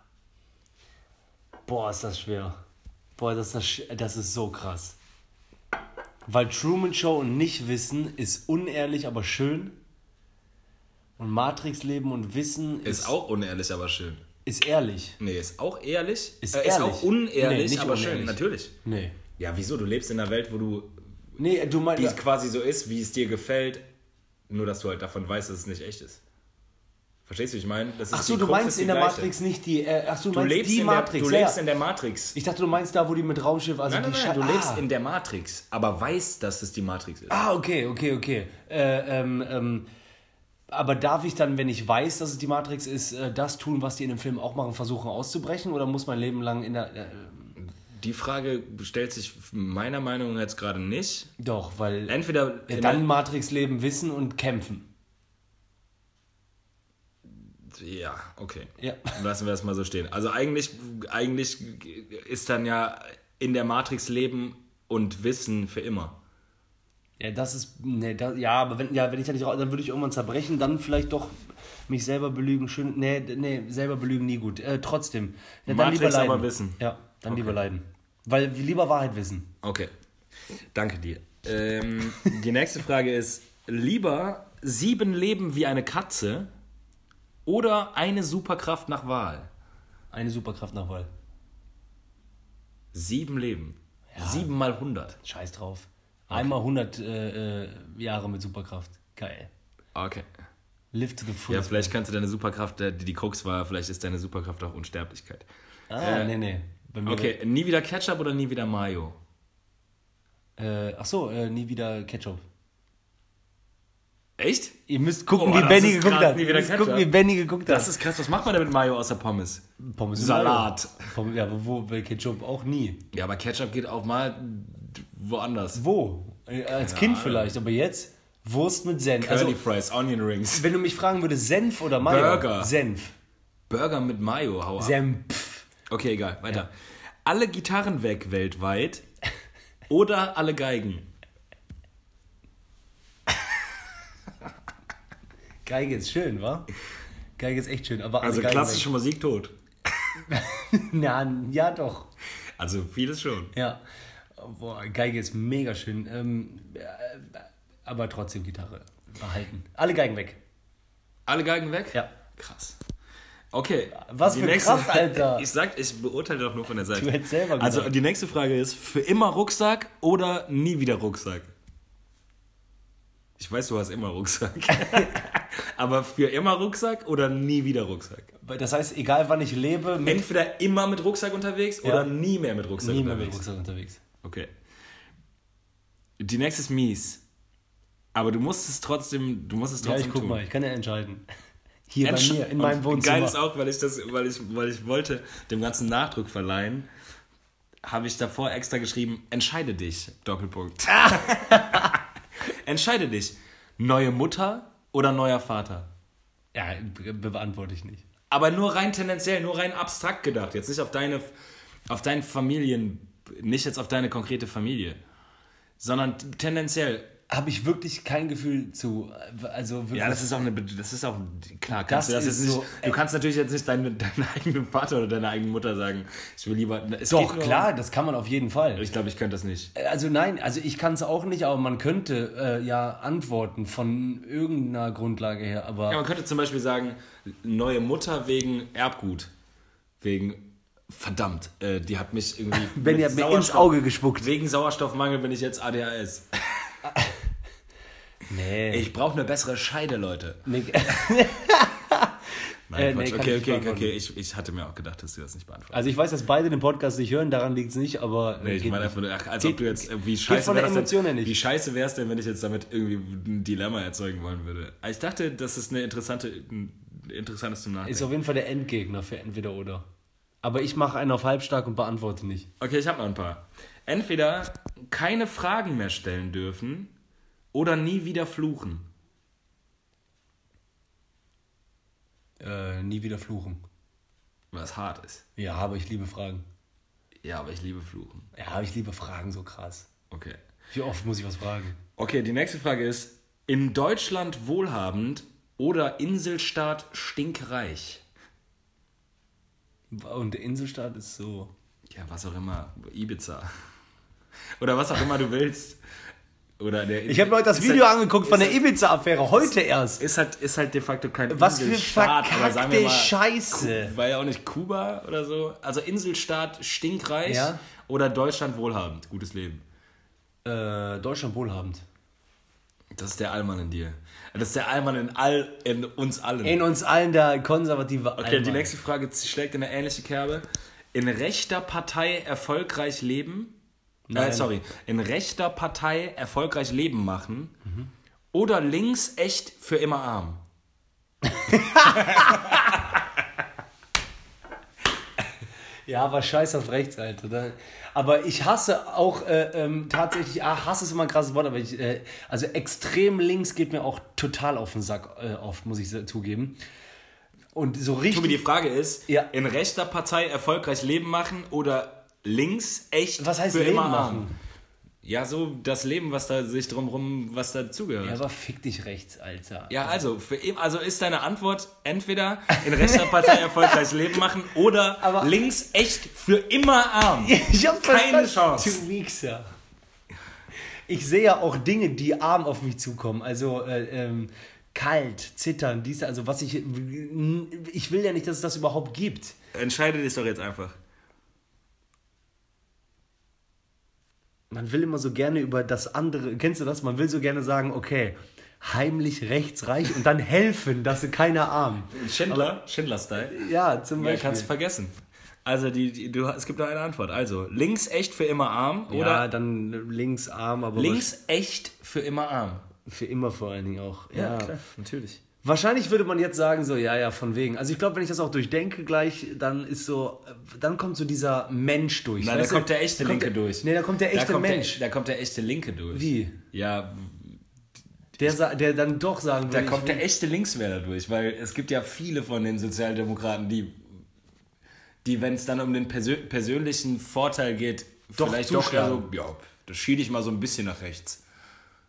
Boah, ist das schwer. Boah, das ist, das, das ist so krass. Weil Truman Show und nicht wissen ist unehrlich, aber schön. Und Matrix leben und wissen ist, Ist auch unehrlich, aber schön. Ist ehrlich. Nee, ist auch ehrlich. Ist äh, ist ehrlich. auch unehrlich, Nee, aber schön. unehrlich. Natürlich. Nee. Ja, wieso? Du lebst in einer Welt, wo du, Nee, du meinst. die quasi so ist, wie es dir gefällt, nur dass du halt davon weißt, dass es nicht echt ist. Verstehst du, wie ich meine? Das ist Ach so, du Krux meinst in der gleiche. Matrix nicht die. Äh, ach so, du Du meinst lebst, die in der, Matrix. du ja, lebst ja. in der Matrix. Ich dachte, du meinst da, wo die mit Raumschiff, also Nein, nein, die nein, du Scha- lebst ah. in der Matrix, aber weißt, dass es die Matrix ist. Ah, okay, okay, okay. Äh, ähm, ähm, aber darf ich dann, wenn ich weiß, dass es die Matrix ist, äh, das tun, was die in dem Film auch machen, versuchen auszubrechen? Oder muss mein Leben lang in der. Äh, Die Frage stellt sich meiner Meinung nach jetzt gerade nicht. doch, weil. Entweder ja, dann der- Matrix leben, wissen und kämpfen. ja, okay. Ja. <laughs> Lassen wir das mal so stehen. Also eigentlich, eigentlich ist dann ja in der Matrix leben und Wissen für immer. Ja, das ist. Nee, da, ja, aber wenn, ja, wenn ich da nicht raus. Dann würde ich irgendwann zerbrechen, dann vielleicht doch mich selber belügen. Schön. Nee, nee, selber belügen nie gut. Äh, trotzdem. Ja, dann Matrix lieber leiden. aber wissen. Ja, dann lieber leiden. Weil lieber Wahrheit wissen. Okay. Danke dir. Ähm, die nächste Frage ist: Lieber sieben Leben wie eine Katze oder eine Superkraft nach Wahl? Eine Superkraft nach Wahl. Sieben Leben. Sieben mal 100. Scheiß drauf. Einmal 100 äh, äh, Jahre mit Superkraft. Geil. Okay. Live to the full. Ja, vielleicht kannst du deine Superkraft, äh, die die Krux war, vielleicht ist deine Superkraft auch Unsterblichkeit. ah, nee, nee. Mir Okay, nie wieder Ketchup oder nie wieder Mayo? Äh, ach so, äh, nie wieder Ketchup. Echt? Ihr müsst gucken, Oh, wie das Benny geguckt krass, hat. Ihr müsst Ketchup. gucken, wie Benny geguckt hat. Das ist krass. Was macht man denn mit Mayo außer Pommes? Pommes Salat. Pommes, ja, aber wo? Bei Ketchup auch nie. Ja, aber Ketchup geht auch mal woanders. Wo? Äh, Als Kind vielleicht, aber jetzt Wurst mit Senf. Curly Also, Fries, Onion Rings. wenn du mich fragen würdest, Senf oder Mayo? Burger. Senf. Burger mit Mayo, hau ab. Senf. Okay, egal, weiter. Alle Gitarren weg weltweit oder alle Geigen? Geige ist schön, wa? Geige ist echt schön, aber alle Also Geigen klassische Musik tot. weg. <laughs> Na, ja, doch. Also vieles schon. Ja. Boah, Geige ist mega schön. Ähm, äh, aber trotzdem Gitarre behalten. Alle Geigen weg. Alle Geigen weg? Ja. Krass. Okay. Was die für krass, Alter. <laughs> Ich sag, ich beurteile doch nur von der Seite. Du hättest selber Also gesagt. die nächste Frage ist, für immer Rucksack oder nie wieder Rucksack? Ich weiß, du hast immer Rucksack. <laughs> Aber für immer Rucksack oder nie wieder Rucksack? Das heißt, egal wann ich lebe, Entweder immer mit Rucksack unterwegs Ja. oder nie mehr mit Rucksack nie mehr mit unterwegs. Rucksack unterwegs. Okay. Die nächste ist mies. Aber du musst es trotzdem, du musst es Ja, trotzdem ich guck tun. mal, ich kann ja entscheiden. <laughs> Hier Entsch- bei mir, in meinem Wohnzimmer. Geil ist auch, weil ich das, weil ich, weil ich wollte dem ganzen Nachdruck verleihen, habe ich davor extra geschrieben, entscheide dich, Doppelpunkt. <laughs> entscheide dich, neue Mutter oder neuer Vater? Ja, be beantworte ich nicht. Aber nur rein tendenziell, nur rein abstrakt gedacht. Jetzt nicht auf deine, auf deinen Familien, nicht jetzt auf deine konkrete Familie, sondern tendenziell. Habe ich wirklich kein Gefühl zu. Also wirklich. Ja, das ist auch eine, das ist auch, klar, kannst Das du das ist jetzt so- nicht, du kannst natürlich jetzt nicht deinen, <laughs> deinen eigenen Vater oder deine eigene Mutter sagen, ich will lieber, Doch, klar, das kann man auf jeden Fall. Ich glaube, ich könnte das nicht. Also nein, also ich kann es auch nicht, aber man könnte äh, ja antworten von irgendeiner Grundlage her. Aber Ja, man könnte zum Beispiel sagen, neue Mutter wegen Erbgut. Wegen, verdammt, äh, die hat mich irgendwie. <laughs> Benny hat mir ins Auge gespuckt. Wegen Sauerstoffmangel bin ich jetzt ADHS. <laughs> nee. Ich brauche eine bessere Scheide, Leute. nee. Nein, <laughs> Äh, nee, okay, okay, okay, okay. Ich, ich hatte mir auch gedacht, dass du das nicht beantwortest. Also ich weiß, dass beide den Podcast nicht hören, daran liegt es nicht, aber. Nee, ich meine einfach, nur, als Geht- ob du jetzt, äh, wie scheiße her denn, nicht. wie scheiße wäre es denn, wenn ich jetzt damit irgendwie ein Dilemma erzeugen wollen würde? Ich dachte, das ist eine interessante, ein interessantes zum Nachdenken. Ist auf jeden Fall der Endgegner für entweder oder. Aber ich mache einen auf halbstark und beantworte nicht. Okay, ich habe noch ein paar. Entweder keine Fragen mehr stellen dürfen oder nie wieder fluchen. Äh, nie wieder fluchen. Was hart ist. Ja, aber ich liebe Fragen. Ja, aber ich liebe Fluchen. Ja, aber ich liebe Fragen so krass. Okay. Wie oft muss ich was fragen? Okay, die nächste Frage ist: In Deutschland wohlhabend oder Inselstaat stinkreich? Und der Inselstaat ist so. Ja, was auch immer. Ibiza. <laughs> Oder was auch immer du willst. Oder der Ich habe heute das Video halt, angeguckt von der Ibiza-Affäre, heute erst. Ist halt, ist halt de facto kein Was für Inselstaat, aber sagen wir verkackte mal, Scheiße. War ja auch nicht Kuba oder so. Also Inselstaat stinkreich Ja. oder Deutschland wohlhabend. Gutes Leben. Äh, Deutschland wohlhabend. Das ist der Allmann in dir. Das ist der Allmann in all in uns allen. In uns allen der konservative okay, Allmann. die nächste Frage schlägt in eine ähnliche Kerbe. In rechter Partei erfolgreich leben? Äh, Nein. sorry. In rechter Partei erfolgreich Leben machen? Oder links echt für immer arm? <laughs> Ja, aber scheiß auf rechts, Alter. Da- Aber ich hasse auch äh, ähm, tatsächlich, ah, Hass ist immer ein krasses Wort, aber ich, äh, also extrem links geht mir auch total auf den Sack äh, oft, muss ich zugeben. Und so richtig. Tobi, die Frage ist, Ja. in rechter Partei erfolgreich Leben machen oder links echt Was heißt für Leben immer arm? Ja, so das Leben, was da sich drumrum, was dazugehört. Ja, Ja, aber fick dich rechts, Alter. also, für, also ist deine Antwort entweder in rechter Partei <laughs> erfolgreich Leben machen oder Aber- links echt für immer arm. <laughs> Ich hab Keine. Chance. Du Wichser. Ich sehe ja auch Dinge, die arm auf mich zukommen. Also äh, ähm, kalt, zittern, dies, also was ich. Ich will ja nicht, dass es das überhaupt gibt. Entscheide dich doch jetzt einfach. Man will immer so gerne über das andere. Kennst du das? Man will so gerne sagen, okay, heimlich rechtsreich und dann helfen, dass sie keiner arm. Schindler, Schindler-Style. Ja, zum Ja, Beispiel. kannst du vergessen. Also, die, die, du, es gibt nur eine Antwort. Also, links echt für immer arm ja, oder dann links arm, aber links echt für immer arm. Für immer vor allen Dingen auch. Ja, natürlich. Wahrscheinlich würde man jetzt sagen, so, ja, ja, von wegen. Also ich glaube, wenn ich das auch durchdenke gleich, dann ist so, dann kommt so dieser Mensch durch. Nein, da weißt du? kommt der echte Da kommt Linke der- durch. Nee, da kommt der echte da kommt Mensch. Der, da kommt der echte Linke durch. Wie? Ja, Der, der dann doch sagen da würde, ich kommt der echte Linkswähler durch, weil es gibt ja viele von den Sozialdemokraten, die, die wenn es dann um den persö persönlichen Vorteil geht, Doch vielleicht doch eher so, zuschlagen. ja, das schiede ich mal so ein bisschen nach rechts.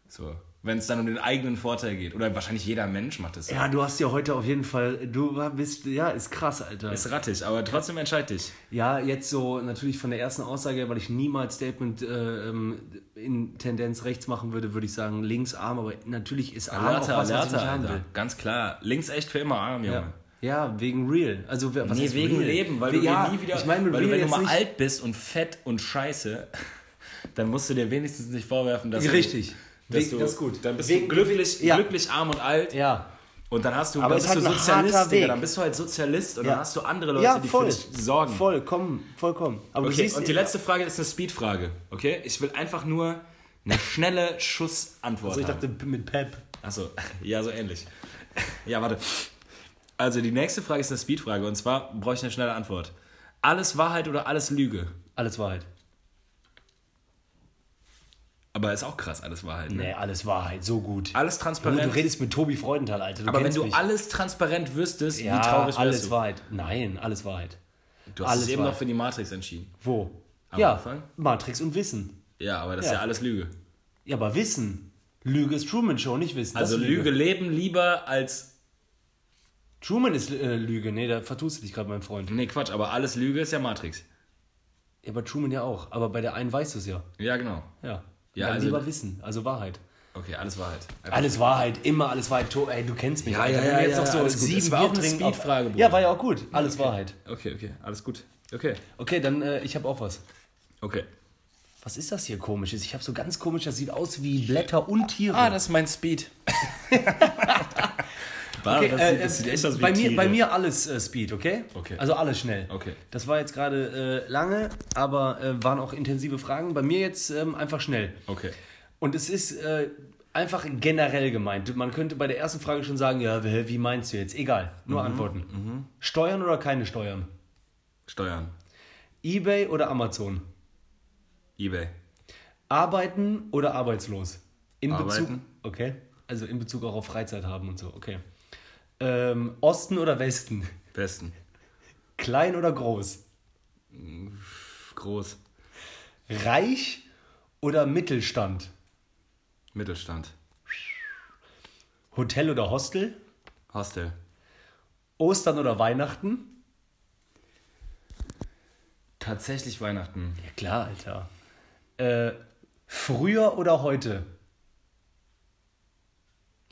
So, wenn es dann um den eigenen Vorteil geht. Oder wahrscheinlich jeder Mensch macht das. Ja, du hast ja heute auf jeden Fall, du bist, ja, ist krass, Alter. Ist rattig, aber trotzdem entscheid dich. Ja, jetzt so natürlich von der ersten Aussage, weil ich niemals Statement äh, ähm, in Tendenz rechts machen würde, würde ich sagen links Arm, aber natürlich ist Arm Alerte, auch was, was ich Alter. will. Ganz klar. Links echt für immer arm, Junge. Ja. ja, wegen real. Also was nee, wegen real? Leben, weil Wie- du ja, nie wieder, ich meine, weil du, wenn du mal alt bist und fett und scheiße, <laughs> dann musst du dir wenigstens nicht vorwerfen, dass Richtig. du, dass du, das ist gut. dann bist Wegen- du glücklich, ja. glücklich arm und alt Ja, und dann hast du, Aber dann bist ist du halt ein Sozialist, Digga, dann bist du halt Sozialist und Ja. dann hast du andere Leute, ja, die für dich sorgen. Voll, komm, vollkommen. Aber du Okay, siehst, und die letzte Frage ist eine Speedfrage, okay? Ich will einfach nur eine schnelle Schussantwort also ich haben. dachte mit Pep. Achso, ja, so ähnlich. Ja, warte. Also die nächste Frage ist eine Speedfrage und zwar brauche ich eine schnelle Antwort. Alles Wahrheit oder alles Lüge? Alles Wahrheit. Aber ist auch krass, alles Wahrheit. Ne? Nee, alles Wahrheit, so gut. Alles transparent. du redest mit Tobi Freudenthal, Alter. Du aber wenn du mich. alles transparent wüsstest, ja, wie traurig wärst alles du? Wahrheit. Nein, alles Wahrheit. Du hast alles dich eben noch für die Matrix entschieden. Wo? Am ja, Anfang? Matrix und Wissen. Ja, aber das ist Ja. ja alles Lüge. Ja, aber Wissen. Lüge ist Truman Show, nicht Wissen. Also ist Lüge leben lieber als. Truman ist äh, Lüge. Nee, da vertust du dich gerade, mein Freund. Nee, Quatsch, aber alles Lüge ist ja Matrix. Ja, aber Truman ja auch. Aber bei der einen weißt du es ja. Ja, genau. Ja. Ja, Dann also- lieber Wissen, also Wahrheit. Okay, alles Wahrheit. Einfach- Alles Wahrheit, immer alles Wahrheit. Ey, du kennst mich. Ja, ja, ja, wir jetzt ja, noch so sieben war auch eine Speedfrage. Ja, war ja auch gut. Alles Wahrheit. Okay, okay, alles gut. Okay. Okay, dann äh, ich habe auch was. Okay. Was ist das hier komisches? Ich habe so ganz komisch, das sieht aus wie Blätter und Tiere. Ah, das ist mein Speed. <laughs> Okay, das, äh, sieht, das sieht echt aus wie bei, mir, Tiere. bei mir alles äh, Speed, okay? Okay. Also alles schnell. Okay. Das war jetzt gerade äh, lange, aber äh, waren auch intensive Fragen. Bei mir jetzt ähm, einfach schnell. Okay. Und es ist äh, einfach generell gemeint. Man könnte bei der ersten Frage schon sagen, ja, wie meinst du jetzt? Egal, Mhm, nur antworten. Steuern oder keine Steuern? Steuern. Ebay oder Amazon? Ebay. Arbeiten oder arbeitslos? In Bezug, Arbeiten. okay. Also in Bezug auch auf Freizeit haben und so, okay. Ähm, Osten oder Westen? Westen. Klein oder groß? Groß. Reich oder Mittelstand? Mittelstand. Hotel oder Hostel? Hostel. Ostern oder Weihnachten? Tatsächlich Weihnachten. Ja klar, Alter. Äh, früher oder heute?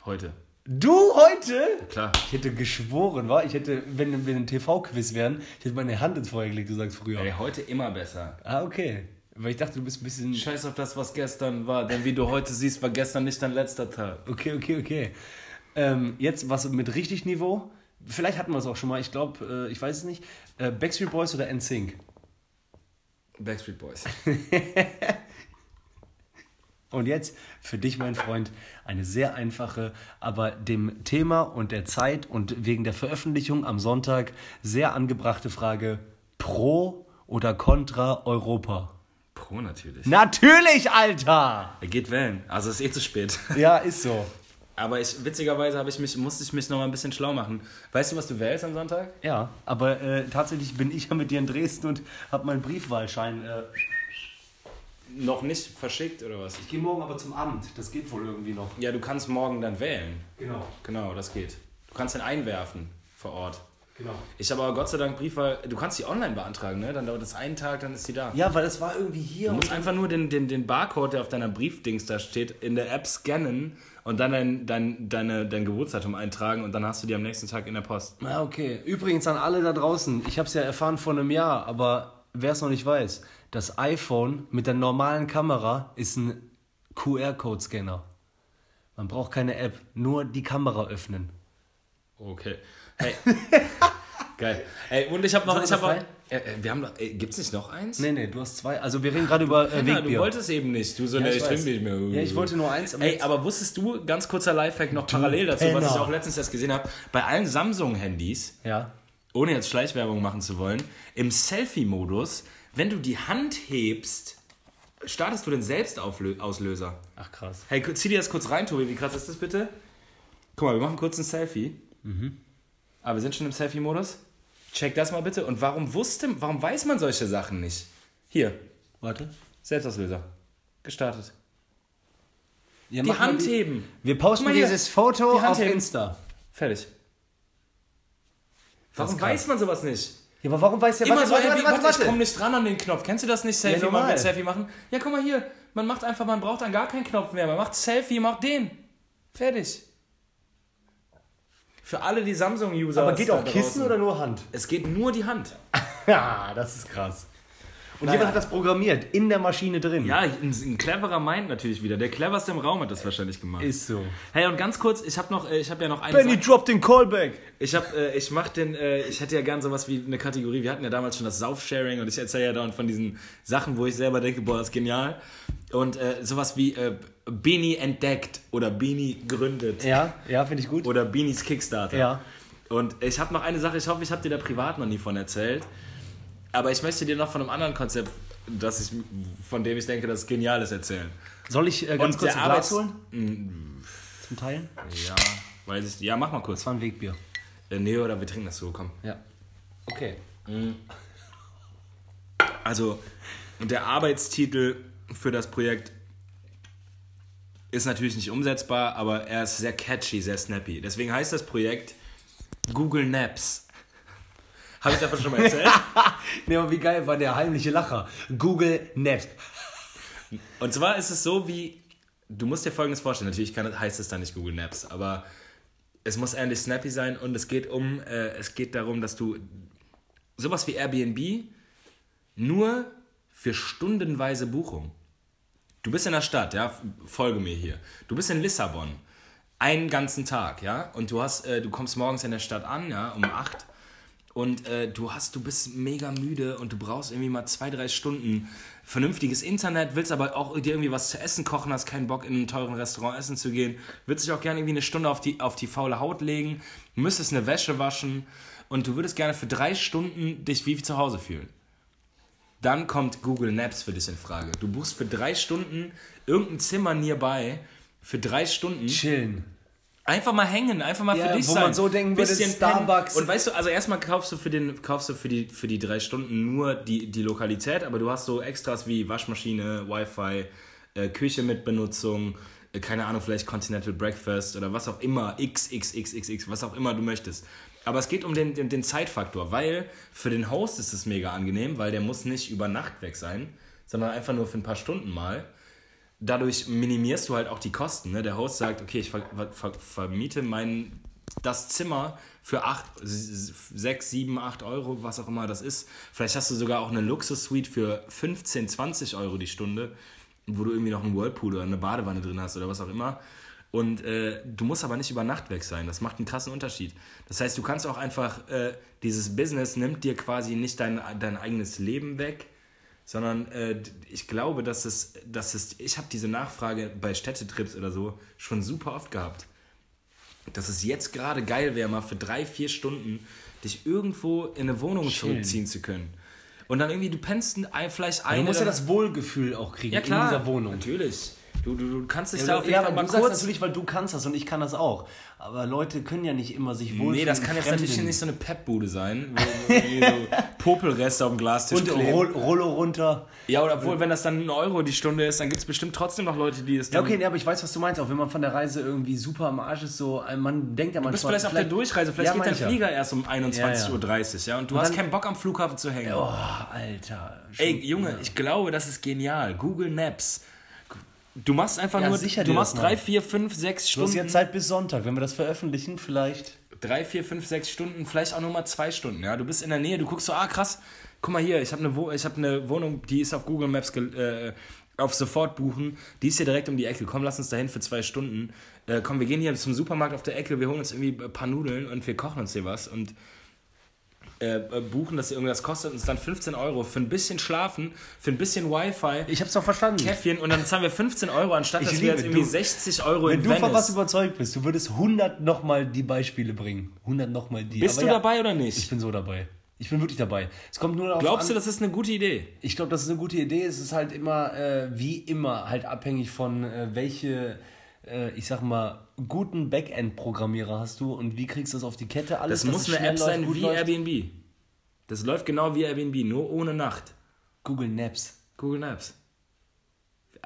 Heute. Du heute? Klar. Ich hätte geschworen, war? Ich hätte, wenn wir ein TV-Quiz wären, ich hätte meine Hand ins Feuer gelegt, du sagst früher. Ey, heute immer besser. Ah, okay. Weil ich dachte, du bist ein bisschen. Scheiß auf das, was gestern war. Denn wie du heute siehst, war gestern nicht dein letzter Tag. Okay, okay, okay. Ähm, jetzt was mit richtig Niveau. Vielleicht hatten wir es auch schon mal, ich glaube, äh, ich weiß es nicht. Äh, Backstreet Boys oder NSYNC? Backstreet Boys. <laughs> Und jetzt für dich, mein Freund, eine sehr einfache, aber dem Thema und der Zeit und wegen der Veröffentlichung am Sonntag sehr angebrachte Frage: Pro oder Contra Europa? Pro natürlich. Natürlich, Alter! Er geht wählen. Also ist eh zu spät. <laughs> Ja, ist so. Aber ich, witzigerweise habe ich mich, musste ich mich noch mal ein bisschen schlau machen. Weißt du, was du wählst am Sonntag? Ja, aber äh, tatsächlich bin ich ja mit dir in Dresden und habe meinen Briefwahlschein. Äh, Noch nicht verschickt oder was? ich gehe morgen aber zum Amt. Das geht wohl irgendwie noch. Ja, du kannst morgen dann wählen. Genau, Genau, das geht. Du kannst den einwerfen vor Ort. genau. Ich habe aber Gott sei Dank Briefwahl. Du kannst die online beantragen, ne? Dann dauert das einen Tag, dann ist die da. Ja, weil das war irgendwie hier. Du musst einfach nur den, den, den Barcode, der auf deiner Briefdings da steht, in der App scannen und dann dein, dein, deine, dein Geburtsdatum eintragen und dann hast du die am nächsten Tag in der Post. Ah, okay. Übrigens an alle da draußen, ich habe es ja erfahren vor einem Jahr, aber wer es noch nicht weiß, das iPhone mit der normalen Kamera ist ein QR-Code-Scanner. Man braucht keine App, nur die Kamera öffnen. Okay. Hey. <laughs> Geil. Ey, und ich habe noch, ich habe was Äh, äh, wir haben äh, gibt's nicht noch eins? Nee, nee, du hast zwei. Also wir reden gerade über äh, Penner, du Wegbier. wolltest eben nicht. Du so, Ja, ne, ich ich trinke nicht mehr. Ja, ich wollte nur eins. Ey, jetzt- aber wusstest du, ganz kurzer Lifehack noch parallel dazu, was ich Penner. auch letztens erst gesehen habe, bei allen Samsung-Handys, ja. ohne jetzt Schleichwerbung machen zu wollen, im Selfie-Modus, wenn du die Hand hebst, startest du den Selbstauslöser. Ach krass. Hey, zieh dir das kurz rein, Tobi. Wie krass ist das bitte? Guck mal, wir machen kurz ein Selfie. Aber wir sind schon im Selfie-Modus. Check das mal bitte. Und warum wusste, warum weiß man solche Sachen nicht? Hier, Warte. Selbstauslöser. Gestartet. Ja, Die Hand die- heben. Wir posten mal hier. dieses Foto Die auf heben. Insta. Fertig. Warum weiß man sowas nicht? Ja, aber warum weiß der... Immer warte, so, warte, warte, wie, warte, warte, ich komme nicht dran an den Knopf. Kennst du das nicht? Selfie normal. machen, mit Selfie machen? Ja, guck mal hier. Man macht einfach, man braucht dann gar keinen Knopf mehr. Man macht Selfie, macht den. Fertig. Für alle die Samsung-User. Aber geht auch Kissen draußen. oder nur Hand? Es geht nur die Hand. <laughs> Ja, das ist krass. Und Naja. jemand hat das programmiert, in der Maschine drin. Ja, ein, ein cleverer Mind natürlich wieder. Der cleverste im Raum hat das wahrscheinlich gemacht. Ist so. Hey, und ganz kurz, ich habe noch, äh, ich habe ja noch eine Benny Sache. droppt den Callback. Ich hab, äh, ich mach den, äh, ich hätte ja gern sowas wie eine Kategorie. Wir hatten ja damals schon das Sauf-Sharing und ich erzähle ja dauernd von diesen Sachen, wo ich selber denke, boah, das ist genial. Und äh, sowas wie äh, Beanie entdeckt oder Beanie gründet Ja, ja, finde ich gut. oder Beanies Kickstarter. Ja. Und ich habe noch eine Sache, ich hoffe, ich habe dir da privat noch nie von erzählt. Aber ich möchte dir noch von einem anderen Konzept, das ich, von dem ich denke, dass es genial ist, erzählen. Soll ich äh, ganz Und kurz ein Glas holen? Zum Teilen? Ja, weiß ich. Ja, mach mal kurz. Das war ein Wegbier. Äh, nee, oder wir trinken das so, komm. Ja. Okay. Also, der Arbeitstitel für das Projekt ist natürlich nicht umsetzbar, aber er ist sehr catchy, sehr snappy. Deswegen heißt das Projekt Google Naps. Habe ich davon schon mal erzählt? <laughs> Nee, aber wie geil war der heimliche Lacher? Google Net. Und zwar ist es so wie, du musst dir folgendes vorstellen, natürlich kann, heißt es da nicht Google Naps, aber es muss ähnlich snappy sein und es geht um, äh, es geht darum, dass du sowas wie Airbnb nur für stundenweise Buchung. Du bist in der Stadt, ja, folge mir hier. Du bist in Lissabon, einen ganzen Tag, ja, und du hast, äh, du kommst morgens in der Stadt an, ja, um 8 und äh, du hast, du bist mega müde und du brauchst irgendwie mal zwei, drei Stunden vernünftiges Internet, willst aber auch dir irgendwie was zu essen kochen, hast keinen Bock in einem teuren Restaurant essen zu gehen, würdest dich auch gerne irgendwie eine Stunde auf die, auf die faule Haut legen, müsstest eine Wäsche waschen und du würdest gerne für drei Stunden dich wie zu Hause fühlen. Dann kommt Google Maps für dich in Frage. Du buchst für drei Stunden irgendein Zimmer nearby für drei Stunden. Chillen. Einfach mal hängen, einfach mal Ja, für dich wo sein. man so denken würde, Bisschen Starbucks. pennen. Und weißt du, also erstmal kaufst du für den kaufst du für die für die drei Stunden nur die die Lokalität, aber du hast so Extras wie Waschmaschine, Wi-Fi, äh, Küche mit Benutzung, äh, keine Ahnung, vielleicht Continental Breakfast oder was auch immer, XXXXX, was auch immer du möchtest. Aber es geht um den, den, den Zeitfaktor, weil für den Host ist es mega angenehm, weil der muss nicht über Nacht weg sein, sondern einfach nur für ein paar Stunden mal dadurch minimierst du halt auch die Kosten. Ne? Der Host sagt, okay, ich ver ver vermiete mein, das Zimmer für 8, 6, 7, 8 Euro, was auch immer das ist. Vielleicht hast du sogar auch eine Luxus-Suite für 15, 20 Euro die Stunde, wo du irgendwie noch einen Whirlpool oder eine Badewanne drin hast oder was auch immer. Und äh, du musst aber nicht über Nacht weg sein. Das macht einen krassen Unterschied. Das heißt, du kannst auch einfach, äh, dieses Business nimmt dir quasi nicht dein, dein eigenes Leben weg, sondern äh, ich glaube, dass es, dass es ich habe diese Nachfrage bei Städtetrips oder so schon super oft gehabt. Dass es jetzt gerade geil wäre, mal für drei, vier Stunden dich irgendwo in eine Wohnung zurückziehen zu können. Und dann irgendwie, du pennst ein, vielleicht Du eine. musst ja das Wohlgefühl auch kriegen ja, klar, in dieser Wohnung. Natürlich. Du, du, du kannst dich da Ja, auf jeden ja, Fall aber mal du sagst kurz. natürlich, weil du kannst das und ich kann das auch. Aber Leute können ja nicht immer sich wohlfühlen. Nee, das kann jetzt natürlich nicht so eine Pepbude sein, wo so <laughs> Popelreste auf dem Glastisch Und. Roll, Rollo runter. Ja, oder obwohl, wenn das dann ein Euro die Stunde ist, dann gibt es bestimmt trotzdem noch Leute, die es Ja, okay, nee, aber ich weiß, was du meinst. Auch wenn man von der Reise irgendwie super am Arsch ist, so, man denkt ja manchmal... Du bist vielleicht auf der Durchreise, vielleicht Ja, geht dein. Flieger erst um 21.30 Uhr, ja, und du hast dann- keinen Bock am Flughafen zu hängen. Oh, Alter. Schon- Ey, Junge, ich glaube, das ist genial. Google Maps. Du machst einfach Ja, nur, sicher du machst drei, vier, fünf, sechs Du hast Stunden. jetzt Zeit bis Sonntag. Wenn wir das veröffentlichen, vielleicht... drei, vier, fünf, sechs Stunden, vielleicht auch nur mal zwei Stunden. Ja, du bist in der Nähe, du guckst so, ah krass, guck mal hier, ich habe eine, Wo ich hab eine Wohnung, die ist auf Google Maps äh, auf sofort buchen. Die ist hier direkt um die Ecke. Komm, lass uns dahin für zwei Stunden. Äh, komm, wir gehen hier zum Supermarkt auf der Ecke, wir holen uns irgendwie ein paar Nudeln und wir kochen uns hier was und äh, äh, buchen, dass sie irgendwas kostet und es dann 15 Euro für ein bisschen Schlafen, für ein bisschen Wi-Fi, Ich hab's doch verstanden. Käffchen und dann zahlen wir 15 Euro, anstatt Ich dass liebe, wir jetzt irgendwie du- 60 Euro Wenn in du von was überzeugt bist, du würdest 100 nochmal die Beispiele bringen. 100 nochmal die. Bist Aber du ja, dabei oder Ich nicht? bin so dabei. Ich bin wirklich dabei. Es kommt nur darauf Glaubst an, du, das ist eine gute Idee? Ich glaube, das ist eine gute Idee. Es ist halt immer, äh, wie immer, halt abhängig von äh, welche, äh, ich sag mal, guten Backend-Programmierer hast du und wie kriegst du das auf die Kette alles. Das muss eine App läuft, sein wie läuft? Airbnb. Das läuft genau wie Airbnb, nur ohne Nacht. Google Maps. Google Maps.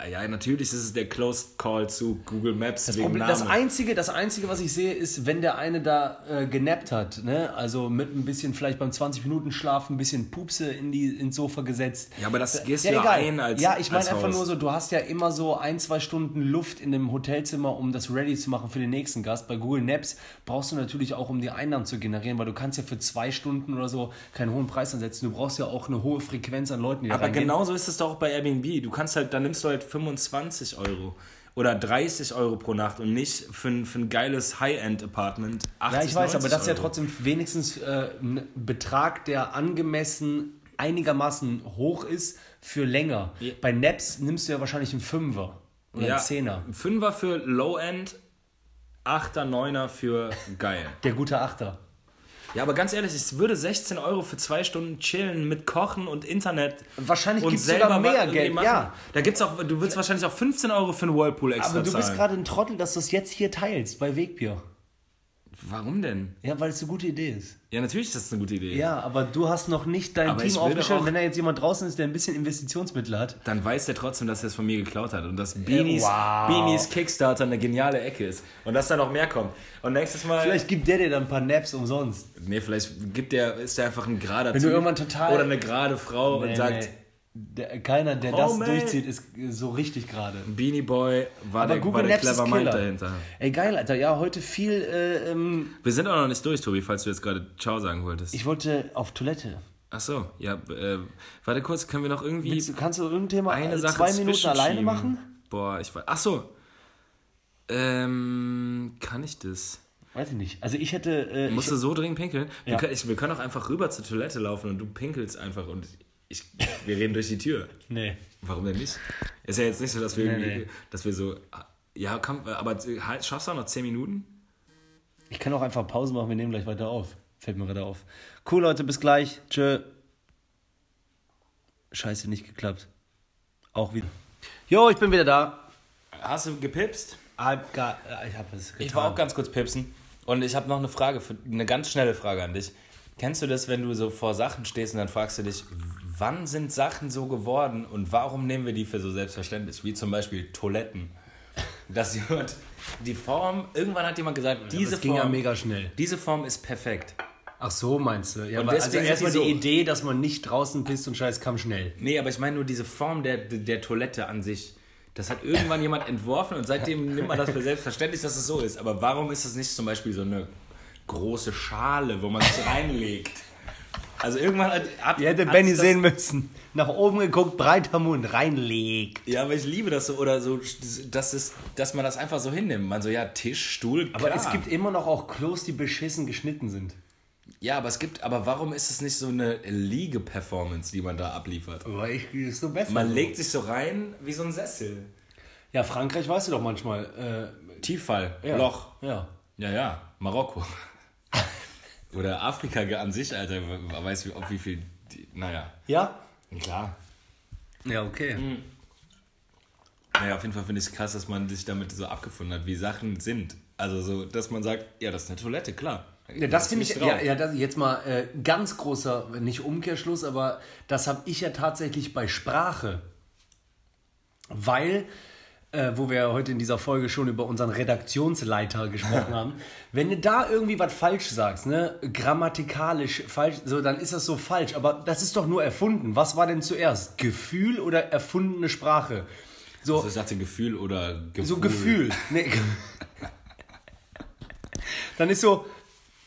Ah Ja, natürlich ist es der Close Call zu Google Maps Das, wegen Problem, das. Einzige, das Einzige, was ich sehe, ist, wenn der eine da äh, genappt hat, ne? also mit ein bisschen vielleicht beim 20-Minuten-Schlaf ein bisschen Pupse in die, ins Sofa gesetzt. Ja, aber das gehst Ja, ja egal. ein als ja, ich meine einfach Haus. nur so, du hast ja immer so ein, zwei Stunden Luft in dem Hotelzimmer, um das ready zu machen für den nächsten Gast. Bei Google Maps brauchst du natürlich auch, um die Einnahmen zu generieren, weil du kannst ja für zwei Stunden oder so keinen hohen Preis ansetzen. Du brauchst ja auch eine hohe Frequenz an Leuten, die da Aber reingehen. genauso ist es doch auch bei Airbnb. Du kannst halt, dann nimmst du halt 25 Euro oder 30 Euro pro Nacht und nicht für ein, für ein geiles High-End-Apartment 80 Ja, ich weiß, aber 90 das ist ja trotzdem wenigstens äh, ein Betrag, der angemessen einigermaßen hoch ist für länger. Ja. Bei Naps nimmst du ja wahrscheinlich einen Fünfer oder ja, einen Zehner. ein Fünfer für Low-End, Achter, Neuner für geil. Der gute Achter. Ja, aber ganz ehrlich, ich würde 16 Euro für zwei Stunden chillen mit Kochen und Internet. Wahrscheinlich gibt's selber sogar mehr Geld, ja. Da gibt's auch, du willst wahrscheinlich auch 15 Euro für einen Whirlpool extra Aber du bist gerade ein Trottel, dass du es jetzt hier teilst bei Wegbier. Warum denn? Ja, weil es eine gute Idee ist. Ja, natürlich ist das eine gute Idee. Ja, aber du hast noch nicht dein Aber Team aufgestellt. Wenn da jetzt jemand draußen ist, der ein bisschen Investitionsmittel hat. Dann weiß der trotzdem, dass er es von mir geklaut hat und dass Beanies, wow. Beanies Kickstarter eine geniale Ecke ist und dass da noch mehr kommt. Und nächstes Mal. Vielleicht gibt der dir dann ein paar Naps umsonst. Nee, vielleicht gibt der, ist der einfach ein gerader Wenn du irgendwann total- Oder eine gerade Frau und Nee, sagt, nee. Der, keiner, der Oh, das man. durchzieht, ist so richtig gerade. Beanie Boy war Aber der, war Google der Maps ist clever Mind Killer. dahinter. Ey, geil, Alter. Ja, heute viel. Äh, ähm, Wir sind auch noch nicht durch, Tobi, falls du jetzt gerade Ciao sagen wolltest. ich wollte auf Toilette. Ach so, ja, äh, warte kurz, können wir noch irgendwie Willst du, kannst du irgendein Thema eine äh, Sache zwei Minuten alleine machen? Boah, ich weiß. Ach so. Ähm, kann ich das? Weiß ich nicht. Also ich hätte. Äh, Musst ich, du so dringend pinkeln? Wir, Ja. können, ich, wir können auch einfach rüber zur Toilette laufen und du pinkelst einfach und ich, wir reden durch die Tür. <laughs> nee. Warum denn nicht? Ist ja jetzt nicht so, dass wir, Nee, irgendwie, nee. dass wir so. Ja, komm, aber halt, schaffst du auch noch 10 Minuten? Ich kann auch einfach Pause machen, wir nehmen gleich weiter auf. Fällt mir gerade auf. Cool, Leute, bis gleich. Tschö. Scheiße, nicht geklappt. Auch wieder. Jo, ich bin wieder da. Hast du gepipst? Gar, äh, ich hab es getan. Ich war auch ganz kurz pipsen. Und ich habe noch eine Frage, für, eine ganz schnelle Frage an dich. Kennst du das, wenn du so vor Sachen stehst und dann fragst du dich, wann sind Sachen so geworden und warum nehmen wir die für so selbstverständlich? Wie zum Beispiel Toiletten. Dass jemand die Form, irgendwann hat jemand gesagt, diese das ging ja Form, mega schnell. diese Form ist perfekt. Ach so, meinst du? Ja, Und aber also deswegen erstmal sind die die so- Idee, dass man nicht draußen pisst und scheiß kam schnell. Nee, aber ich meine nur diese Form der, der Toilette an sich. Das hat irgendwann <laughs> jemand entworfen und seitdem nimmt man das für selbstverständlich, dass es so ist. Aber warum ist es nicht zum Beispiel so eine große Schale, wo man sich <laughs> reinlegt? Also irgendwann hat, hat Ihr hättet Benny sehen müssen. Nach oben geguckt, breiter Mund, reinlegt. Ja, aber ich liebe das so oder so, dass, es, dass man das einfach so hinnimmt. Man so, ja, Tisch, Stuhl, Aber klar. es gibt immer noch auch Klos, die beschissen geschnitten sind. ja, aber es gibt, aber warum ist es nicht so eine Liege-Performance, die man da abliefert? Aber ich ist so besser. Man legt sich so rein wie so ein Sessel. Ja, Frankreich weißt du doch manchmal. Tieffall, Äh, ja. Loch. Ja. Ja, ja, Marokko. Oder Afrika an sich, Alter, weiß wie, ob wie viel. Die, naja, Ja? klar. Ja, okay. Naja, auf jeden Fall finde ich es krass, dass man sich damit so abgefunden hat, wie Sachen sind. Also so, dass man sagt, ja, das ist eine Toilette, klar. Ja, das finde ich, ja, ja, das jetzt mal äh, ganz großer, nicht Umkehrschluss, aber das habe ich ja tatsächlich bei Sprache. Weil, äh, wo wir heute in dieser Folge schon über unseren Redaktionsleiter gesprochen <laughs> haben, wenn du da irgendwie was falsch sagst, ne, grammatikalisch falsch, so, dann ist das so falsch. Aber das ist doch nur erfunden. Was war denn zuerst? Gefühl oder erfundene Sprache? So, Also ich sagte Gefühl oder Gefühl. so Gefühl. Nee. <laughs> dann ist so,